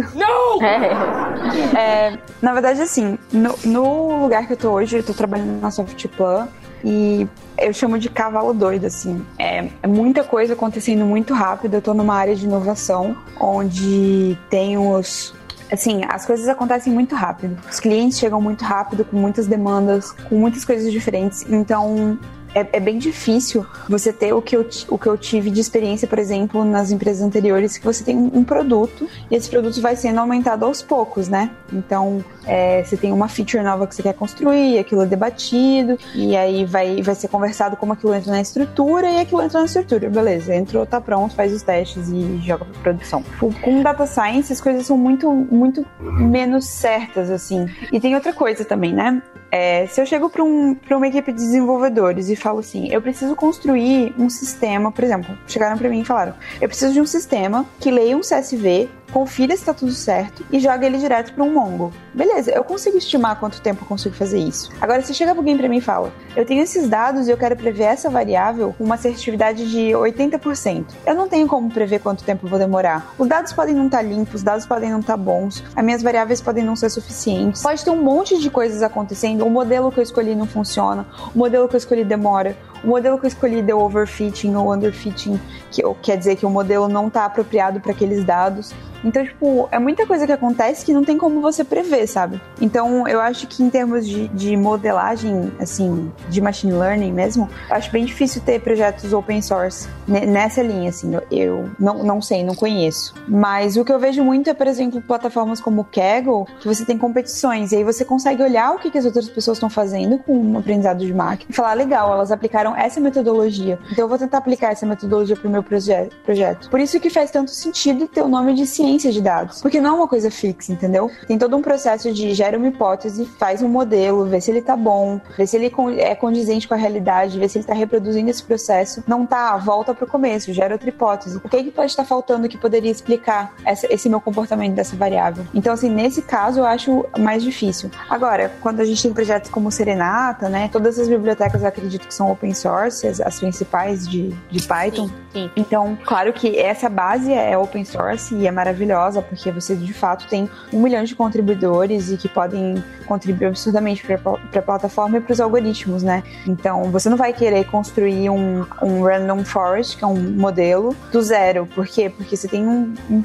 [SPEAKER 2] É.
[SPEAKER 6] É, na verdade, assim, no, no lugar que eu tô hoje, eu tô trabalhando na Softplan e eu chamo de cavalo doido, assim. É, é muita coisa acontecendo muito rápido. Eu tô numa área de inovação onde tem os. Assim, as coisas acontecem muito rápido. Os clientes chegam muito rápido, com muitas demandas, com muitas coisas diferentes. Então, é, é bem difícil você ter o que, eu, o que eu tive de experiência, por exemplo, nas empresas anteriores, que você tem um produto e esse produto vai sendo aumentado aos poucos, né? Então, é, você tem uma feature nova que você quer construir, aquilo é debatido, e aí vai, vai ser conversado como aquilo entra na estrutura, e aquilo entra na estrutura, beleza, entrou, tá pronto, faz os testes e joga pra produção. Com data science, as coisas são muito, muito menos certas, assim. E tem outra coisa também, né? É, se eu chego para um, uma equipe de desenvolvedores e falo assim, eu preciso construir um sistema, por exemplo, chegaram para mim e falaram, eu preciso de um sistema que leia um CSV, confira se está tudo certo e joga ele direto para um Mongo. Beleza, eu consigo estimar quanto tempo eu consigo fazer isso. Agora, se chega alguém para mim e fala, eu tenho esses dados e eu quero prever essa variável com uma assertividade de 80%. Eu não tenho como prever quanto tempo eu vou demorar. Os dados podem não estar limpos, os dados podem não estar bons, as minhas variáveis podem não ser suficientes. Pode ter um monte de coisas acontecendo. O modelo que eu escolhi não funciona, o modelo que eu escolhi demora, o modelo que eu escolhi deu overfitting ou underfitting, que quer dizer que o modelo não está apropriado para aqueles dados. Então, tipo, é muita coisa que acontece que não tem como você prever, sabe? Então, eu acho que em termos de, de modelagem, assim, de machine learning mesmo, acho bem difícil ter projetos open source ne- nessa linha, assim. Eu, eu não, não sei, não conheço. Mas o que eu vejo muito é, por exemplo, plataformas como o Kaggle, que você tem competições, e aí você consegue olhar o que, que as outras pessoas estão fazendo com um aprendizado de máquina e falar, legal, elas aplicaram essa metodologia, então eu vou tentar aplicar essa metodologia para o meu proje- projeto. Por isso que faz tanto sentido ter o nome de ciência de dados, porque não é uma coisa fixa, entendeu? Tem todo um processo de gera uma hipótese, faz um modelo, vê se ele tá bom, vê se ele é condizente com a realidade, vê se ele tá reproduzindo esse processo. Não tá, volta pro começo, gera outra hipótese. O que, é que pode estar faltando que poderia explicar essa- esse meu comportamento dessa variável? Então, assim, nesse caso eu acho mais difícil. Agora, quando a gente tem projetos como Serenata, né? Todas as bibliotecas eu acredito que são open source, as, as principais de, de Python.
[SPEAKER 2] Sim.
[SPEAKER 6] Então, claro que essa base é open source e é maravilhosa, porque você de fato tem um milhão de contribuidores e que podem contribuir absurdamente para a plataforma e para os algoritmos, né? Então, você não vai querer construir um, um random forest, que é um modelo, do zero. Por quê? Porque você tem um, um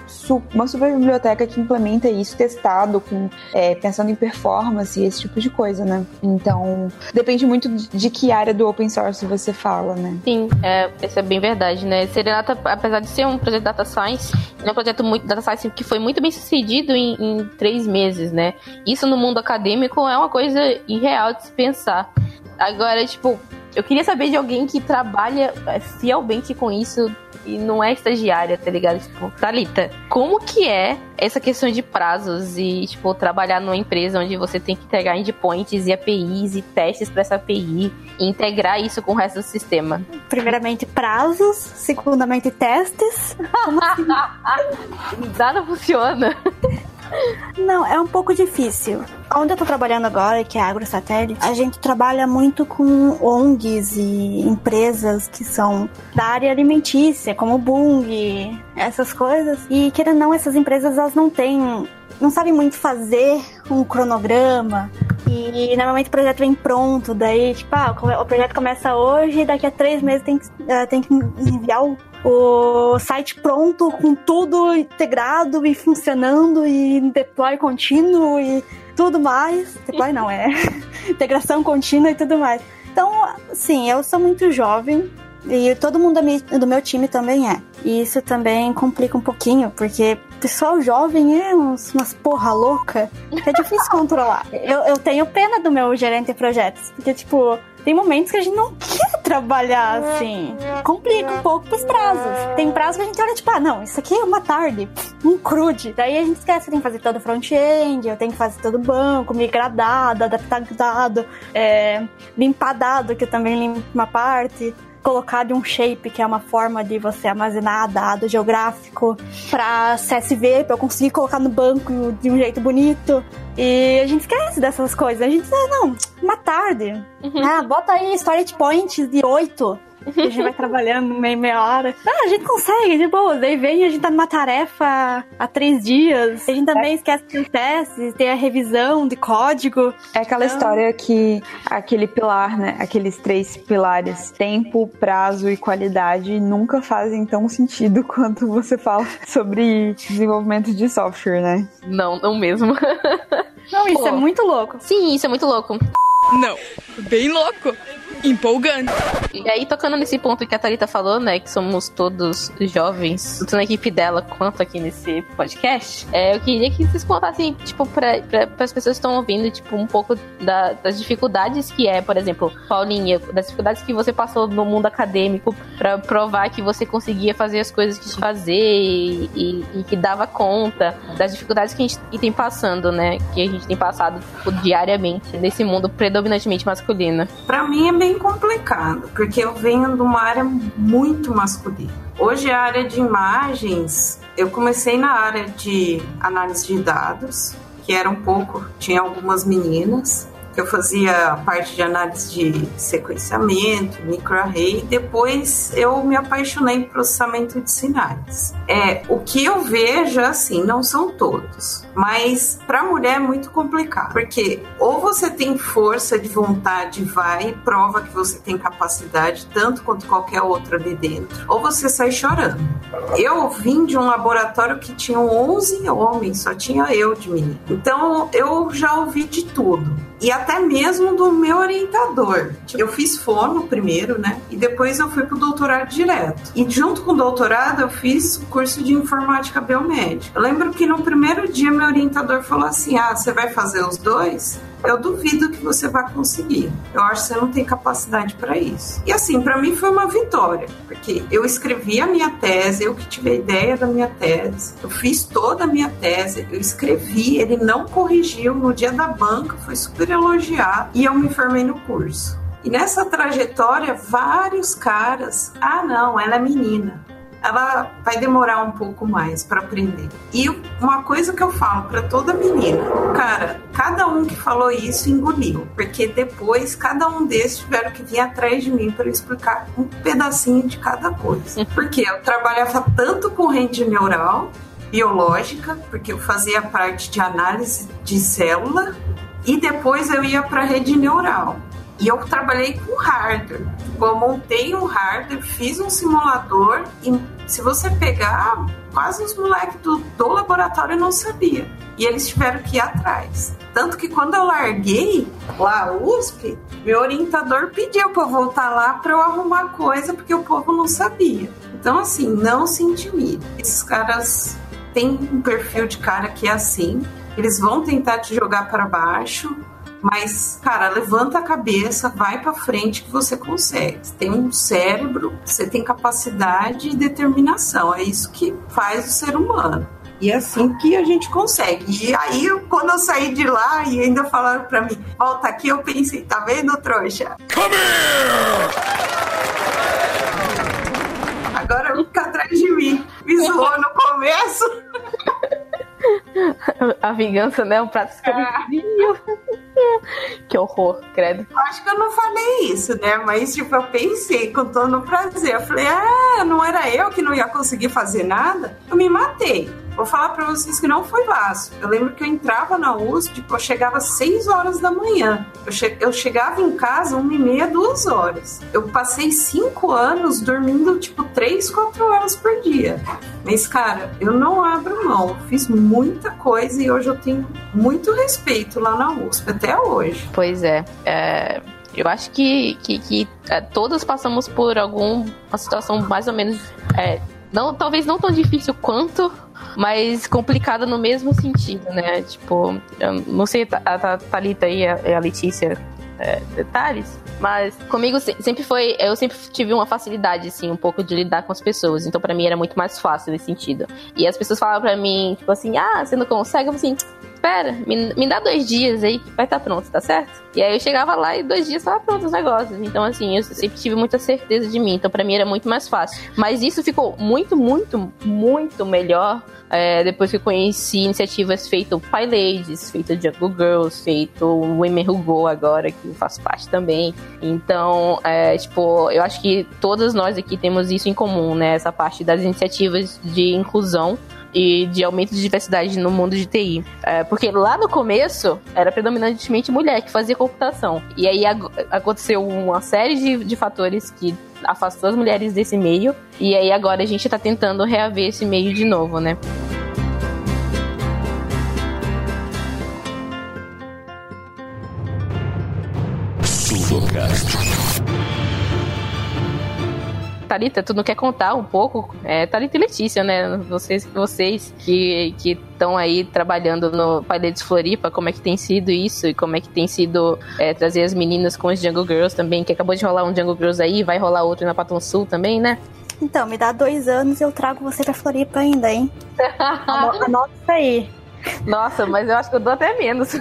[SPEAKER 6] uma super biblioteca que implementa isso testado, com, é, pensando em performance e esse tipo de coisa, né? Então, depende muito de que área do open source você fala, né?
[SPEAKER 2] Sim, é, isso é bem verdade, né? Serenata, apesar de ser um projeto de data science, é um projeto muito data que foi muito bem sucedido em, em três meses, né? Isso no mundo acadêmico é uma coisa irreal de se pensar. Agora, tipo, eu queria saber de alguém que trabalha é, fielmente com isso e não é estagiária, tá ligado? Tipo, Thalita, como que é essa questão de prazos e, tipo, trabalhar numa empresa onde você tem que entregar endpoints e APIs e testes para essa API e integrar isso com o resto do sistema?
[SPEAKER 4] Primeiramente, prazos. Segundamente, testes.
[SPEAKER 2] Nada funciona.
[SPEAKER 4] Não, é um pouco difícil. Onde eu tô trabalhando agora, que é a AgroSatélite, a gente trabalha muito com ONGs e empresas que são da área alimentícia, como Bung, essas coisas. E querendo ou não, essas empresas elas não têm. não sabem muito fazer um cronograma. E normalmente o projeto vem pronto, daí, tipo, ah, o projeto começa hoje e daqui a três meses tem que, eh, tem que enviar o, o site pronto, com tudo integrado e funcionando, e deploy contínuo e tudo mais. Deploy não, é integração contínua e tudo mais. Então, sim, eu sou muito jovem e todo mundo do meu time também é. E isso também complica um pouquinho, porque pessoal jovem é uns, umas porra louca é difícil controlar. Eu, eu tenho pena do meu gerente de projetos, porque, tipo, tem momentos que a gente não quer trabalhar assim. Complica um pouco pros prazos. Tem prazos que a gente olha, tipo, ah, não, isso aqui é uma tarde, um crude. Daí a gente esquece que tem que fazer todo o front-end, eu tenho que fazer todo o banco, migrar dado, adaptar dado, é, limpar dado, que eu também limpo uma parte colocar de um shape, que é uma forma de você armazenar dado geográfico, para CSV, para eu conseguir colocar no banco de um jeito bonito. E a gente esquece dessas coisas. A gente, ah, não, uma tarde. Ah, bota aí storage points de 8. A gente vai trabalhando meia, meia hora. Ah, a gente consegue, de boa. Daí vem a gente tá numa tarefa há três dias. A gente também esquece dos testes, tem a revisão de código.
[SPEAKER 6] É aquela história que aquele pilar, né? Aqueles três pilares, tempo, prazo e qualidade, nunca fazem tão sentido quanto você fala sobre desenvolvimento de software, né?
[SPEAKER 2] Não, não mesmo.
[SPEAKER 4] Não, isso
[SPEAKER 2] Pô.
[SPEAKER 4] é muito louco.
[SPEAKER 2] Sim, isso é muito louco.
[SPEAKER 1] Não, bem louco. Empolgante.
[SPEAKER 2] E aí, tocando nesse ponto que a Thalita falou, né, que somos todos jovens, tanto na equipe dela quanto aqui nesse podcast, é, eu queria que vocês contassem, tipo, pra, pra, as pessoas que estão ouvindo, tipo, um pouco da- das dificuldades que é, por exemplo, Paulinha, das dificuldades que você passou no mundo acadêmico pra provar que você conseguia fazer as coisas que fazer e, e- e que dava conta, das dificuldades que a gente tem passando, né, que a gente tem passado tipo, diariamente nesse mundo predominantemente masculino.
[SPEAKER 5] Pra mim é bem complicado, porque eu venho de uma área muito masculina. Hoje a área de imagens, eu comecei na área de análise de dados, que era um pouco, tinha algumas meninas, eu fazia parte de análise de sequenciamento, microarray, e depois eu me apaixonei por processamento de sinais. É, o que eu vejo assim, não são todos, mas para mulher é muito complicado, porque ou você tem força de vontade, vai e prova que você tem capacidade tanto quanto qualquer outro ali dentro, ou você sai chorando. Eu vim de um laboratório que tinha 11 homens, só tinha eu de menino. Então eu já ouvi de tudo. E até mesmo do meu orientador. Eu fiz fono primeiro, né? E depois eu fui pro doutorado direto. E junto com o doutorado eu fiz curso de informática biomédica. Eu lembro que no primeiro dia meu orientador falou assim: "Ah, você vai fazer os dois?" Eu duvido que você vai conseguir. Eu acho que você não tem capacidade para isso. E assim, para mim foi uma vitória, porque eu escrevi a minha tese, eu que tive a ideia da minha tese, eu fiz toda a minha tese, eu escrevi, ele não corrigiu no dia da banca, foi super elogiado e eu me formei no curso. E nessa trajetória, vários caras, ah, não, ela é menina ela vai demorar um pouco mais para aprender. E uma coisa que eu falo para toda menina, cara, cada um que falou isso engoliu, porque depois cada um desses tiveram que vir atrás de mim para explicar um pedacinho de cada coisa. Porque eu trabalhava tanto com rede neural, biológica, porque eu fazia parte de análise de célula e depois eu ia para rede neural. E eu trabalhei com hardware. Eu montei um hardware, fiz um simulador e se você pegar, quase os moleques do, do laboratório não sabia. E eles tiveram que ir atrás. Tanto que quando eu larguei lá USP, meu orientador pediu para eu voltar lá para eu arrumar coisa, porque o povo não sabia. Então, assim, não se intimide. Esses caras têm um perfil de cara que é assim. Eles vão tentar te jogar para baixo, Mas, cara, levanta a cabeça, vai pra frente que você consegue. Você tem um cérebro, você tem capacidade e determinação. É isso que faz o ser humano. E é assim que a gente consegue. E aí, quando eu saí de lá e ainda falaram pra mim, volta aqui, eu pensei, tá vendo, trouxa? Agora fica atrás de mim. Me zoou no começo.
[SPEAKER 2] A vingança, né? Um prato escondidinho. que horror, credo.
[SPEAKER 5] Acho que eu não falei isso, né? Mas, tipo, eu pensei com todo prazer. Eu falei, ah, não era eu que não ia conseguir fazer nada? Eu me matei. Vou falar pra vocês que não foi fácil. Eu lembro que eu entrava na USP, tipo, eu chegava às 6 horas da manhã. Eu, che eu chegava em casa uma e meia, duas horas. Eu passei cinco anos dormindo, tipo, 3, 4 horas por dia. Mas, cara, eu não abro mão. Fiz muita coisa e hoje eu tenho muito respeito lá na USP, até hoje.
[SPEAKER 2] Pois é. é... Eu acho que, que, que é, todas passamos por alguma situação mais ou menos. É, não, talvez não tão difícil quanto, mas complicada no mesmo sentido, né? Tipo, não sei a, a Thalita e a, Letícia é, detalhes, mas comigo se- sempre foi, eu sempre tive uma facilidade assim, um pouco de lidar com as pessoas, então pra mim era muito mais fácil nesse sentido. E as pessoas falavam pra mim, tipo assim, ah, você não consegue? Eu assim, espera, me, me dá dois dias aí que vai estar pronto, tá certo? E aí eu chegava lá e dois dias tava pronto os negócios. Então assim, eu sempre tive muita certeza de mim, então pra mim era muito mais fácil. Mas isso ficou muito, muito, muito melhor é, depois que eu conheci iniciativas feito Pie Ladies, feito Jungle Girls, feito Women Who Go agora, que eu faço parte também. Então, é, tipo, eu acho que todas nós aqui temos isso em comum, né? Essa parte das iniciativas de inclusão e de aumento de diversidade no mundo de TI. É, porque lá no começo era predominantemente mulher que fazia computação. E aí ag- aconteceu uma série de, de fatores que afastou as mulheres desse meio. E aí agora a gente tá tentando reaver esse meio de novo, né? Thalita, tu não quer contar um pouco? É, Thalita e Letícia, né? Vocês, vocês que estão aí trabalhando no Pailetes Floripa, como é que tem sido isso? E como é que tem sido é, trazer as meninas com os Jungle Girls também? Que acabou de rolar um Jungle Girls aí, vai rolar outro na Paton Sul também, né?
[SPEAKER 4] Então, me dá dois anos e eu trago você pra Floripa ainda, hein? Ano- Anota isso aí.
[SPEAKER 2] Nossa, mas eu acho que eu dou até menos.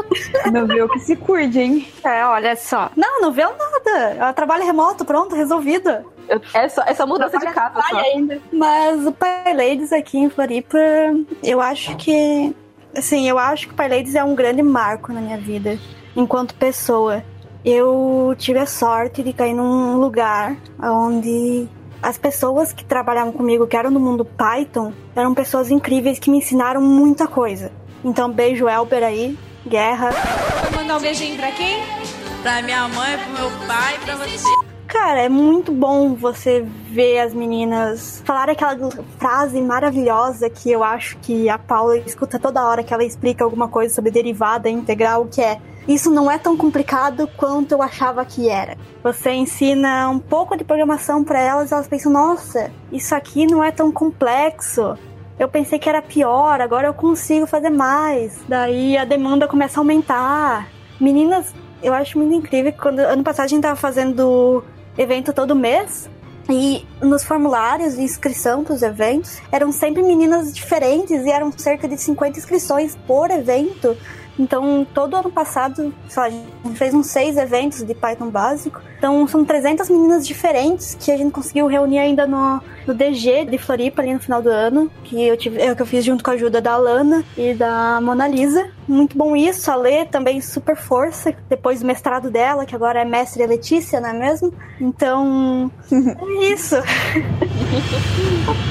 [SPEAKER 6] Não viu que se cuide, hein?
[SPEAKER 4] É, olha só. Não, não viu nada. Ela trabalha remoto, pronto, resolvido.
[SPEAKER 2] Eu- é, só, é só mudança de casa só.
[SPEAKER 4] ainda. Mas o Pai Ladies aqui em Floripa, eu acho que. Assim, eu acho que o Pai Ladies é um grande marco na minha vida, enquanto pessoa. Eu tive a sorte de cair num lugar onde as pessoas que trabalhavam comigo, que eram do mundo Python, eram pessoas incríveis que me ensinaram muita coisa. Então, beijo, Elber aí, guerra.
[SPEAKER 8] Mandar um beijinho pra quem? Pra minha mãe, pro meu pai e pra você.
[SPEAKER 4] Cara, é muito bom você ver as meninas falar aquela frase maravilhosa que eu acho que a Paula escuta toda hora que ela explica alguma coisa sobre derivada integral, que é isso não é tão complicado quanto eu achava que era. Você ensina um pouco de programação para elas elas pensam, nossa, isso aqui não é tão complexo. Eu pensei que era pior, agora eu consigo fazer mais. Daí a demanda começa a aumentar. Meninas, eu acho muito incrível quando ano passado a gente tava fazendo evento todo mês. E nos formulários de inscrição para os eventos eram sempre meninas diferentes e eram cerca de 50 inscrições por evento. Então, todo ano passado, sei lá, a gente fez uns seis eventos de Python básico. Então, são 300 meninas diferentes que a gente conseguiu reunir ainda no, no DG de Floripa ali no final do ano, que eu, tive, é, que eu fiz junto com a ajuda da Alana e da Mona Lisa. Muito bom isso. A Lê também super força, depois do mestrado dela, que agora é mestre Letícia, não é mesmo? Então, é isso.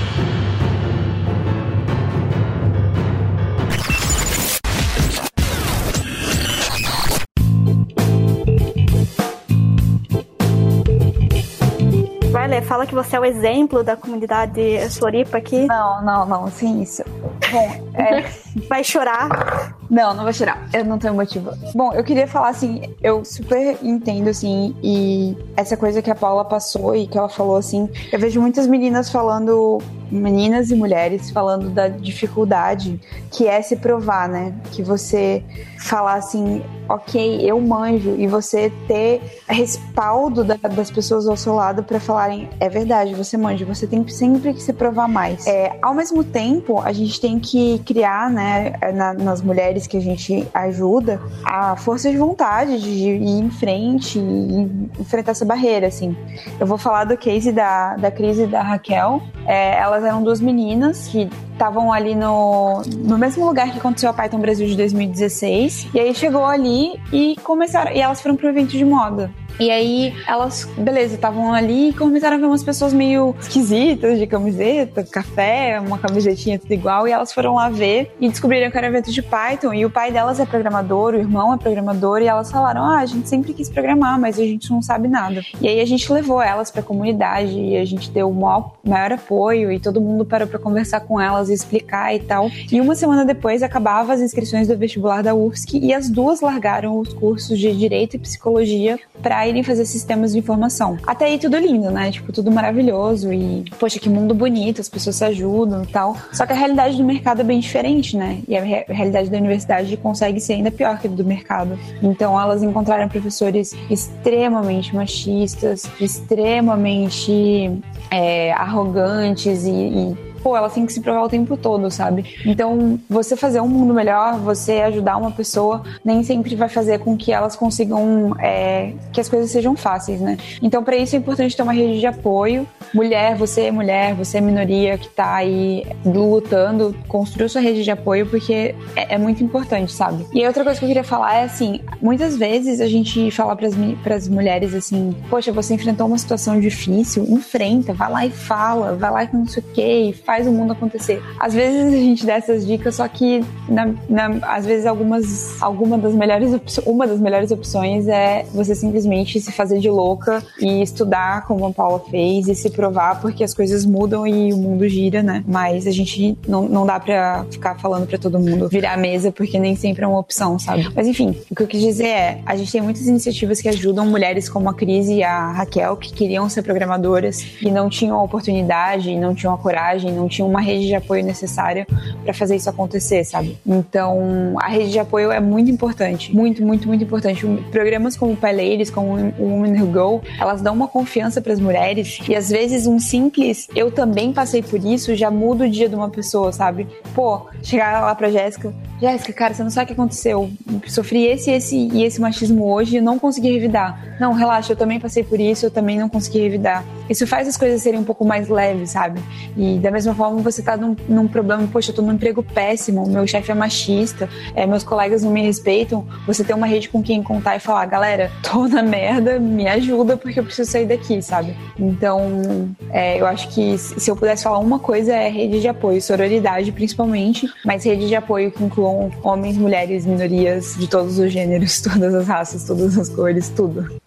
[SPEAKER 4] Lê, fala que você é o exemplo da comunidade Floripa aqui.
[SPEAKER 6] Não, não, não, sem isso. Bom, é,
[SPEAKER 4] Vai chorar.
[SPEAKER 6] Não, não vou tirar. Eu não tenho motivo. Bom, eu queria falar assim, eu super entendo, assim, e essa coisa que a Paula passou e que ela falou, assim, eu vejo muitas meninas falando meninas e mulheres falando da dificuldade que é se provar, né? Que você falar assim, ok, eu manjo, e você ter respaldo da- das pessoas ao seu lado para falarem, é verdade, você manja, você tem sempre que se provar mais. É, ao mesmo tempo, a gente tem que criar, né, na- nas mulheres que a gente ajuda, a força de vontade de ir em frente e enfrentar essa barreira, assim. Eu vou falar do case da, da Cris e da Raquel. É, elas eram duas meninas que estavam ali no, no mesmo lugar que aconteceu a Python Brasil de 2016. E aí chegou ali e começaram. E elas foram pro evento de moda. E aí elas, beleza, estavam ali e começaram a ver umas pessoas meio esquisitas de camiseta, café, uma camisetinha tudo igual. E elas foram lá ver e descobriram que era evento de Python. E o pai delas é programador, o irmão é programador. E elas falaram: Ah, a gente sempre quis programar, mas a gente não sabe nada. E aí a gente levou elas pra comunidade e a gente deu o maior, maior apoio. E todo mundo parou pra conversar com elas e explicar e tal. E uma semana depois acabava as inscrições do vestibular da UFSC e as duas largaram os cursos de Direito e Psicologia irem fazer sistemas de informação. Até aí tudo lindo, né? Tipo, tudo maravilhoso e, poxa, que mundo bonito, as pessoas se ajudam e tal. Só que a realidade do mercado é bem diferente, né? E a re- realidade da universidade consegue ser ainda pior que a do mercado. Então elas encontraram professores extremamente machistas, extremamente é, arrogantes e, e pô, elas têm que se provar o tempo todo, sabe? Então, você fazer um mundo melhor, você ajudar uma pessoa, nem sempre vai fazer com que elas consigam é, que as coisas sejam fáceis, né? Então, para isso é importante ter uma rede de apoio. Mulher, você é mulher, você é minoria que tá aí lutando, construiu sua rede de apoio porque é, é muito importante, sabe? E outra coisa que eu queria falar é assim, muitas vezes a gente fala mi- pras mulheres assim, poxa, você enfrentou uma situação difícil, enfrenta, vai lá e fala, vai lá e não sei o que, e faz o mundo acontecer. Às vezes a gente dá essas dicas, só que na, na- às vezes algumas, alguma das melhores uma das melhores opções é você simplesmente se fazer de louca e estudar como a Paula fez e se provar, porque as coisas mudam e o mundo gira, né? Mas a gente não, não dá pra ficar falando pra todo mundo virar a mesa, porque nem sempre é uma opção, sabe? Mas enfim, o que eu quis dizer é, a gente tem muitas iniciativas que ajudam mulheres como a Cris e a Raquel, que queriam ser programadoras e não tinham a oportunidade, não tinham a coragem, não tinham uma rede de apoio necessária pra fazer isso acontecer, sabe? Então, a rede de apoio é muito importante, muito, muito, muito importante. Programas como o Ladies, como o Women Who Go, elas dão uma confiança pras mulheres e às vezes um simples eu também passei por isso já muda o dia de uma pessoa, sabe? Pô, chegar lá pra Jéssica, Jéssica, cara, você não sabe o que aconteceu. Sofri esse, esse e esse machismo hoje e não consegui revidar. Não, relaxa, eu também passei por isso, eu também não consegui revidar. Isso faz as coisas serem um pouco mais leves, sabe? E da mesma forma você tá num, num problema, poxa, eu tô num emprego péssimo, meu chefe é machista, é, meus colegas não me respeitam. Você ter uma rede com quem contar e falar, galera, tô na merda, me ajuda porque eu preciso sair daqui, sabe? Então, é, eu acho que se eu pudesse falar uma coisa é rede de apoio, sororidade principalmente, mas rede de apoio que incluam homens, mulheres, minorias de todos os gêneros, todas as raças, todas as cores, tudo.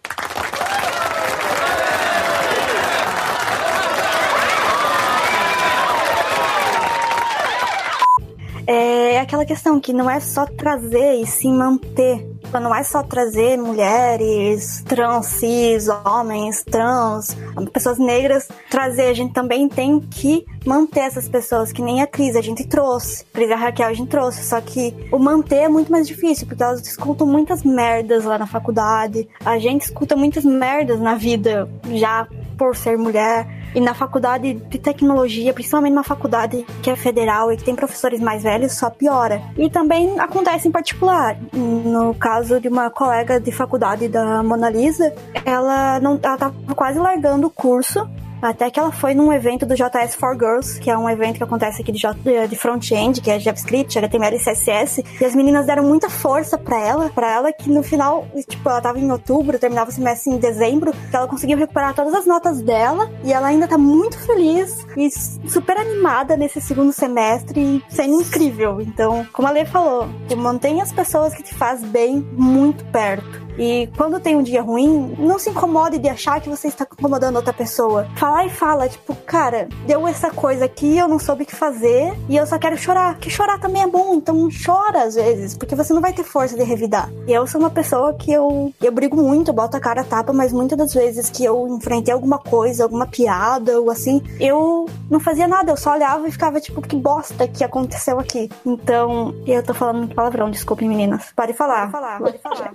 [SPEAKER 4] Aquela questão que não é só trazer e sim manter. Não é só trazer mulheres, trans, cis, homens, trans, pessoas negras. Trazer, a gente também tem que manter essas pessoas, que nem a Cris, a gente trouxe. A Cris e a Raquel a gente trouxe. Só que o manter é muito mais difícil, porque elas escutam muitas merdas lá na faculdade. A gente escuta muitas merdas na vida já por ser mulher. E na faculdade de tecnologia, principalmente numa faculdade que é federal e que tem professores mais velhos, só piora. E também acontece em particular. No caso de uma colega de faculdade da Mona Lisa, ela não ela tava quase largando o curso até que ela foi num evento do JS for Girls, que é um evento que acontece aqui de, J- de front-end, que é JavaScript, HTML e CSS. E as meninas deram muita força pra ela, pra ela que no final, tipo, ela tava em outubro, terminava o semestre em dezembro, que ela conseguiu recuperar todas as notas dela e ela ainda tá muito feliz e super animada nesse segundo semestre e sendo incrível. Então, como a Lê falou, mantenha as pessoas que te faz bem muito perto. E quando tem um dia ruim, não se incomode de achar que você está incomodando outra pessoa. Falar e fala, tipo, cara, deu essa coisa aqui, eu não soube o que fazer e eu só quero chorar. Que chorar também é bom, então chora às vezes, porque você não vai ter força de revidar. E eu sou uma pessoa que eu, eu brigo muito, eu boto a cara a tapa, mas muitas das vezes que eu enfrentei alguma coisa, alguma piada ou assim, eu não fazia nada, eu só olhava e ficava tipo, que bosta que aconteceu aqui. Então, eu tô falando muito palavrão, desculpem meninas. Pode falar. Pode falar, pode falar.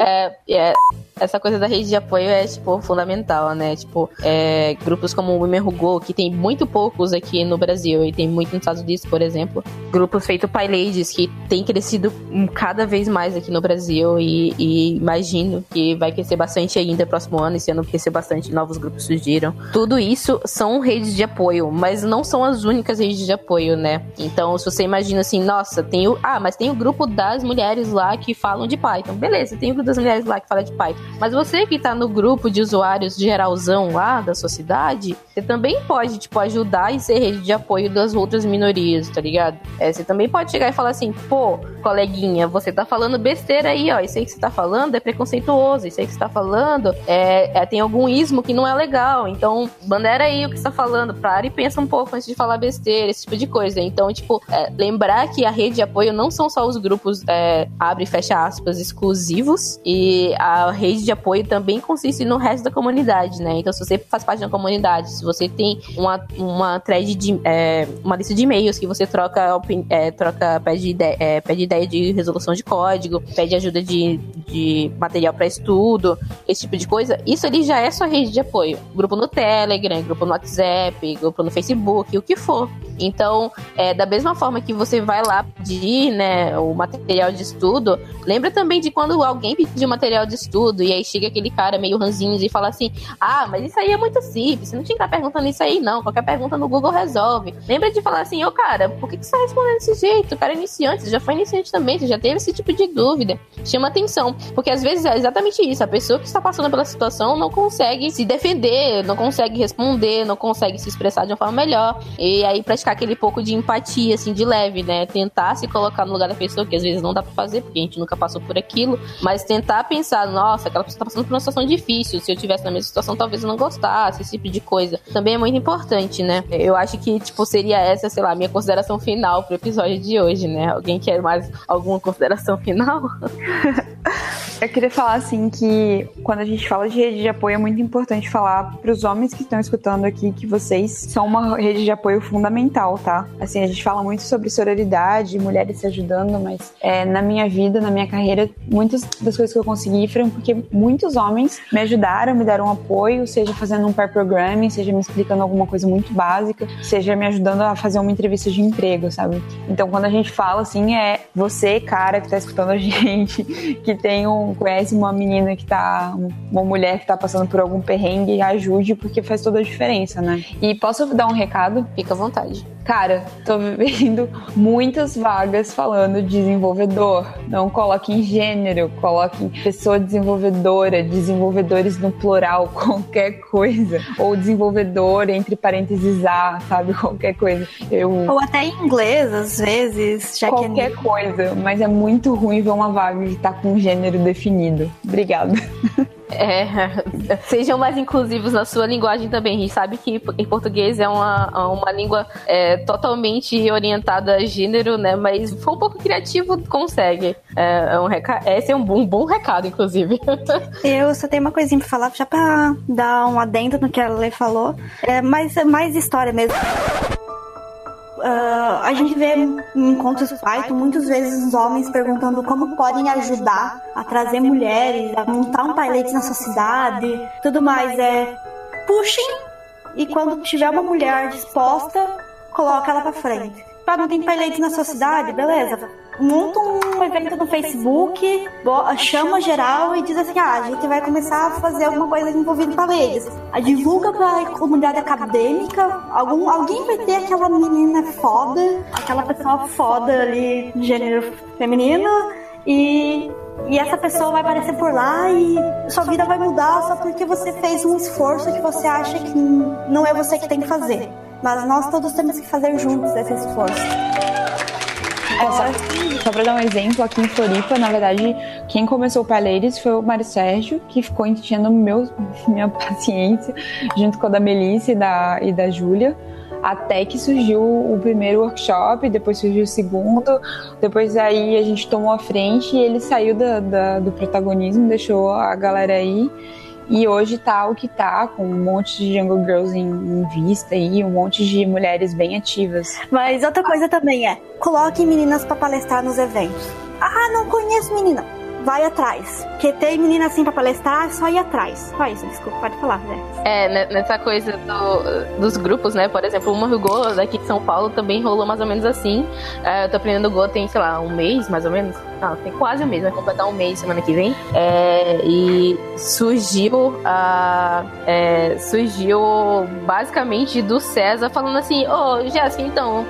[SPEAKER 2] É, é, essa coisa da rede de apoio é, tipo, fundamental, né? Tipo, é, grupos como o Women Who Go, que tem muito poucos aqui no Brasil e tem muito nos Estados Unidos, por exemplo. Grupos feitos Pai Ladies, que tem crescido cada vez mais aqui no Brasil e, e imagino que vai crescer bastante ainda no próximo ano. Esse ano crescer bastante, novos grupos surgiram. Tudo isso são redes de apoio, mas não são as únicas redes de apoio, né? Então, se você imagina assim, nossa, tem o. Ah, mas tem o grupo das mulheres lá que falam de Python. Beleza, tem o grupo das mulheres lá que fala de Python. Mas você que tá no grupo de usuários geralzão lá da sua cidade, você também pode, tipo, ajudar e ser rede de apoio das outras minorias, tá ligado? É, você também pode chegar e falar assim, pô, coleguinha, você tá falando besteira aí, ó. Isso aí que você tá falando é preconceituoso, isso aí que você tá falando é, é- tem algum ismo que não é legal. Então, bandeira aí o que você tá falando, para e pensa um pouco antes de falar besteira, esse tipo de coisa. Então, tipo, é, lembrar que a rede de apoio não são só os grupos, é, abre e fecha aspas, exclusivos, e a rede de apoio também consiste no resto da comunidade, né? Então, se você faz parte de uma comunidade, se você tem uma, uma thread de. é, uma lista de e-mails que você troca, é, troca pede, ide- é, pede ideia de resolução de código, pede ajuda de, de material para estudo, esse tipo de coisa, isso ali já é sua rede de apoio. Grupo no Telegram, grupo no WhatsApp, grupo no Facebook, o que for. Então, é, da mesma forma que você vai lá pedir né, o material de estudo, lembra também de quando alguém pediu material de estudo e aí chega aquele cara meio ranzinho e fala assim: Ah, mas isso aí é muito simples, você não tinha que estar perguntando isso aí, não. Qualquer pergunta no Google resolve. Lembra de falar assim: Ô cara, por que, que você tá respondendo desse jeito? O cara é iniciante, você já foi iniciante também, você já teve esse tipo de dúvida. Chama atenção, porque às vezes é exatamente isso: a pessoa que está passando pela situação não consegue se defender, não consegue responder, não consegue se expressar de uma forma melhor. E aí praticar aquele pouco de empatia, assim, de leve, né? Tentar se colocar no lugar da pessoa, que às vezes não dá pra fazer, porque a gente nunca passou por aquilo, mas tentar pensar, nossa, aquela pessoa tá passando por uma situação difícil. Se eu tivesse na mesma situação, talvez eu não gostasse, esse tipo de coisa. Também é muito importante, né? Eu acho que, tipo, seria essa, sei lá, minha consideração final pro episódio de hoje, né? Alguém quer mais alguma consideração final?
[SPEAKER 6] Eu queria falar assim que quando a gente fala de rede de apoio é muito importante falar para os homens que estão escutando aqui que vocês são uma rede de apoio fundamental, tá? Assim, a gente fala muito sobre sororidade, mulheres se ajudando, mas é, na minha vida, na minha carreira, muitas das coisas que eu consegui foram porque muitos homens me ajudaram, me deram apoio, seja fazendo um pair programming, seja me explicando alguma coisa muito básica, seja me ajudando a fazer uma entrevista de emprego, sabe? Então, quando a gente fala assim, é você, cara, que tá escutando a gente, que tem um, conhece uma menina que tá, uma mulher que tá passando por algum perrengue, ajude, porque faz toda a diferença, né? E posso dar um recado?
[SPEAKER 2] Fica à vontade.
[SPEAKER 6] Cara, tô vendo muitas vagas falando desenvolvedor. Não coloque em gênero, coloque em pessoa desenvolvedora, desenvolvedores no plural, qualquer coisa. Ou desenvolvedor entre parênteses A, sabe? Qualquer coisa. Eu
[SPEAKER 4] Ou até em inglês, às vezes, já
[SPEAKER 6] qualquer
[SPEAKER 4] que é
[SPEAKER 6] coisa, mas é muito ruim ver uma vaga que tá com gênero definido. Obrigada.
[SPEAKER 2] É, sejam mais inclusivos na sua linguagem também. A gente sabe que em português é uma, uma língua é, totalmente orientada a gênero, né? Mas for um pouco criativo, consegue. É, é um reca... Esse é um bom, um bom recado, inclusive.
[SPEAKER 4] Eu só tenho uma coisinha pra falar, já pra dar um adendo no que a Lê falou. É mais, mais história mesmo. Ah, a gente vê em encontros Python muitas vezes os homens perguntando como podem ajudar a trazer mulheres, a montar um pilot na sociedade, tudo mais. É puxem e quando tiver uma mulher disposta, coloca ela pra frente. Ah, não tem pilot na sociedade? Beleza. Monta um evento no Facebook, bo- chama geral e diz assim: ah, a gente vai começar a fazer alguma coisa envolvendo paredes. A divulga pra comunidade acadêmica. Algum, alguém vai ter aquela menina foda, aquela pessoa foda ali, de gênero feminino, e, e essa pessoa vai aparecer por lá e sua vida vai mudar só porque você fez um esforço que você acha que não é você que tem que fazer. Mas nós todos temos que fazer juntos esse esforço.
[SPEAKER 6] Só, só pra dar um exemplo, aqui em Floripa, na verdade, quem começou o Palheiros foi o Mário Sérgio, que ficou enchendo meu, minha paciência, junto com a da Melissa e da, e da Júlia até que surgiu o primeiro workshop, depois surgiu o segundo, depois aí a gente tomou a frente e ele saiu da, da, do protagonismo, deixou a galera aí. E hoje tá o que tá, com um monte de Jungle Girls em, em vista e um monte de mulheres bem ativas.
[SPEAKER 4] Mas outra coisa também é, coloque meninas pra palestrar nos eventos. Ah, não conheço menina. Vai atrás. Porque tem menina assim pra palestrar, é só ir atrás. Só isso, desculpa, pode falar, né?
[SPEAKER 2] É, ne- nessa coisa do- dos grupos, né? Por exemplo, uma Go daqui de São Paulo também rolou mais ou menos assim. É, eu tô aprendendo Go tem, sei lá, um mês, mais ou menos. Tem quase um mês, vai completar um mês semana que vem. É, e surgiu a. é, surgiu basicamente do César falando assim: Ô, Jéssica, então,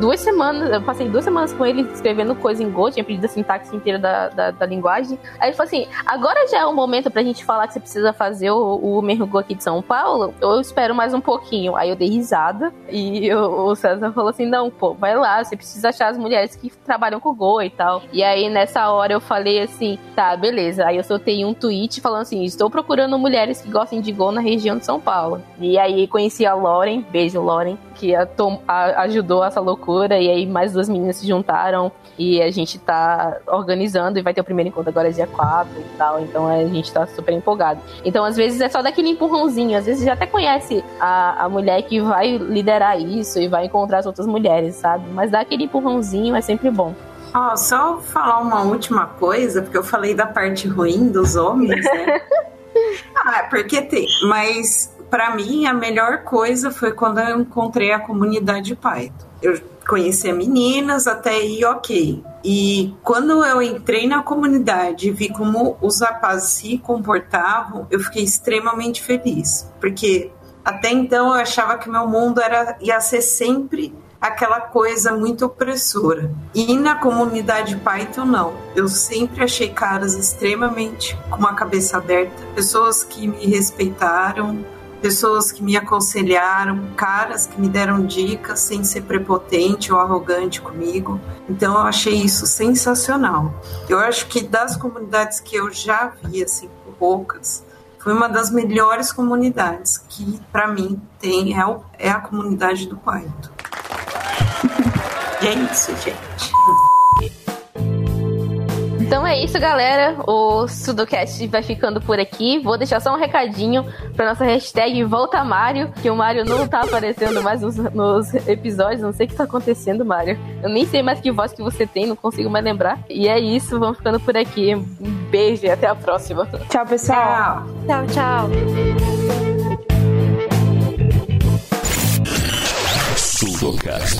[SPEAKER 2] duas semanas, eu passei duas semanas com ele escrevendo coisa em Go, tinha pedido a sintaxe inteira da, da, da linguagem. Aí ele falou assim: agora já é o momento pra gente falar que você precisa fazer o, o aqui de São Paulo, eu espero mais um pouquinho. Aí eu dei risada e o, o César falou assim: não, pô, vai lá, você precisa achar as mulheres que trabalham com Go e tal. E aí nessa hora eu falei assim: tá, beleza. Aí eu soltei um tweet falando assim: estou procurando mulheres que gostem de Go na região de São Paulo. E aí conheci a Lauren, beijo Lauren, que a tom- a- ajudou essa loucura. E aí mais duas meninas se juntaram e a gente tá organizando e vai ter o primeiro encontro agora dia 4 e tal. Então a gente tá super empolgado. Então às vezes é só daquele empurrãozinho, às vezes já até conhece a, a mulher que vai liderar isso e vai encontrar as outras mulheres, sabe? Mas dar aquele empurrãozinho é sempre bom.
[SPEAKER 5] Ó, só falar uma última coisa, porque eu falei da parte ruim dos homens, né? ah, porque tem. Mas pra mim a melhor coisa foi quando eu encontrei a comunidade Python. Eu conhecia meninas até aí, ok. E quando eu entrei na comunidade e vi como os rapazes se comportavam, eu fiquei extremamente feliz. Porque até então eu achava que meu mundo era, ia ser sempre aquela coisa muito opressora. E na comunidade Python, não. Eu sempre achei caras extremamente com uma cabeça aberta, pessoas que me respeitaram, pessoas que me aconselharam, caras que me deram dicas sem ser prepotente ou arrogante comigo. Então eu achei isso sensacional. Eu acho que das comunidades que eu já vi, assim, poucas, foi uma das melhores comunidades que, para mim, tem é, é a comunidade do Python. E é isso, gente.
[SPEAKER 2] Então é isso, galera. O Sudocast vai ficando por aqui. Vou deixar só um recadinho pra nossa hashtag Volta Mário, que o Mário não tá aparecendo mais nos, nos episódios. Não sei o que tá acontecendo, Mário. Eu nem sei mais que voz que você tem, não consigo mais lembrar. E é isso, vamos ficando por aqui. Um beijo e até a próxima.
[SPEAKER 6] Tchau, pessoal.
[SPEAKER 5] Tchau.
[SPEAKER 4] Tchau, tchau.
[SPEAKER 9] Sudocast.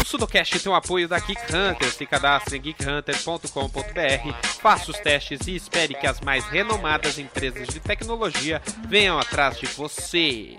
[SPEAKER 7] O Sudocast tem o apoio da Geek Hunter. Se cadastre em geekhunter.com.br, faça os testes e espere que as mais renomadas empresas de tecnologia venham atrás de você.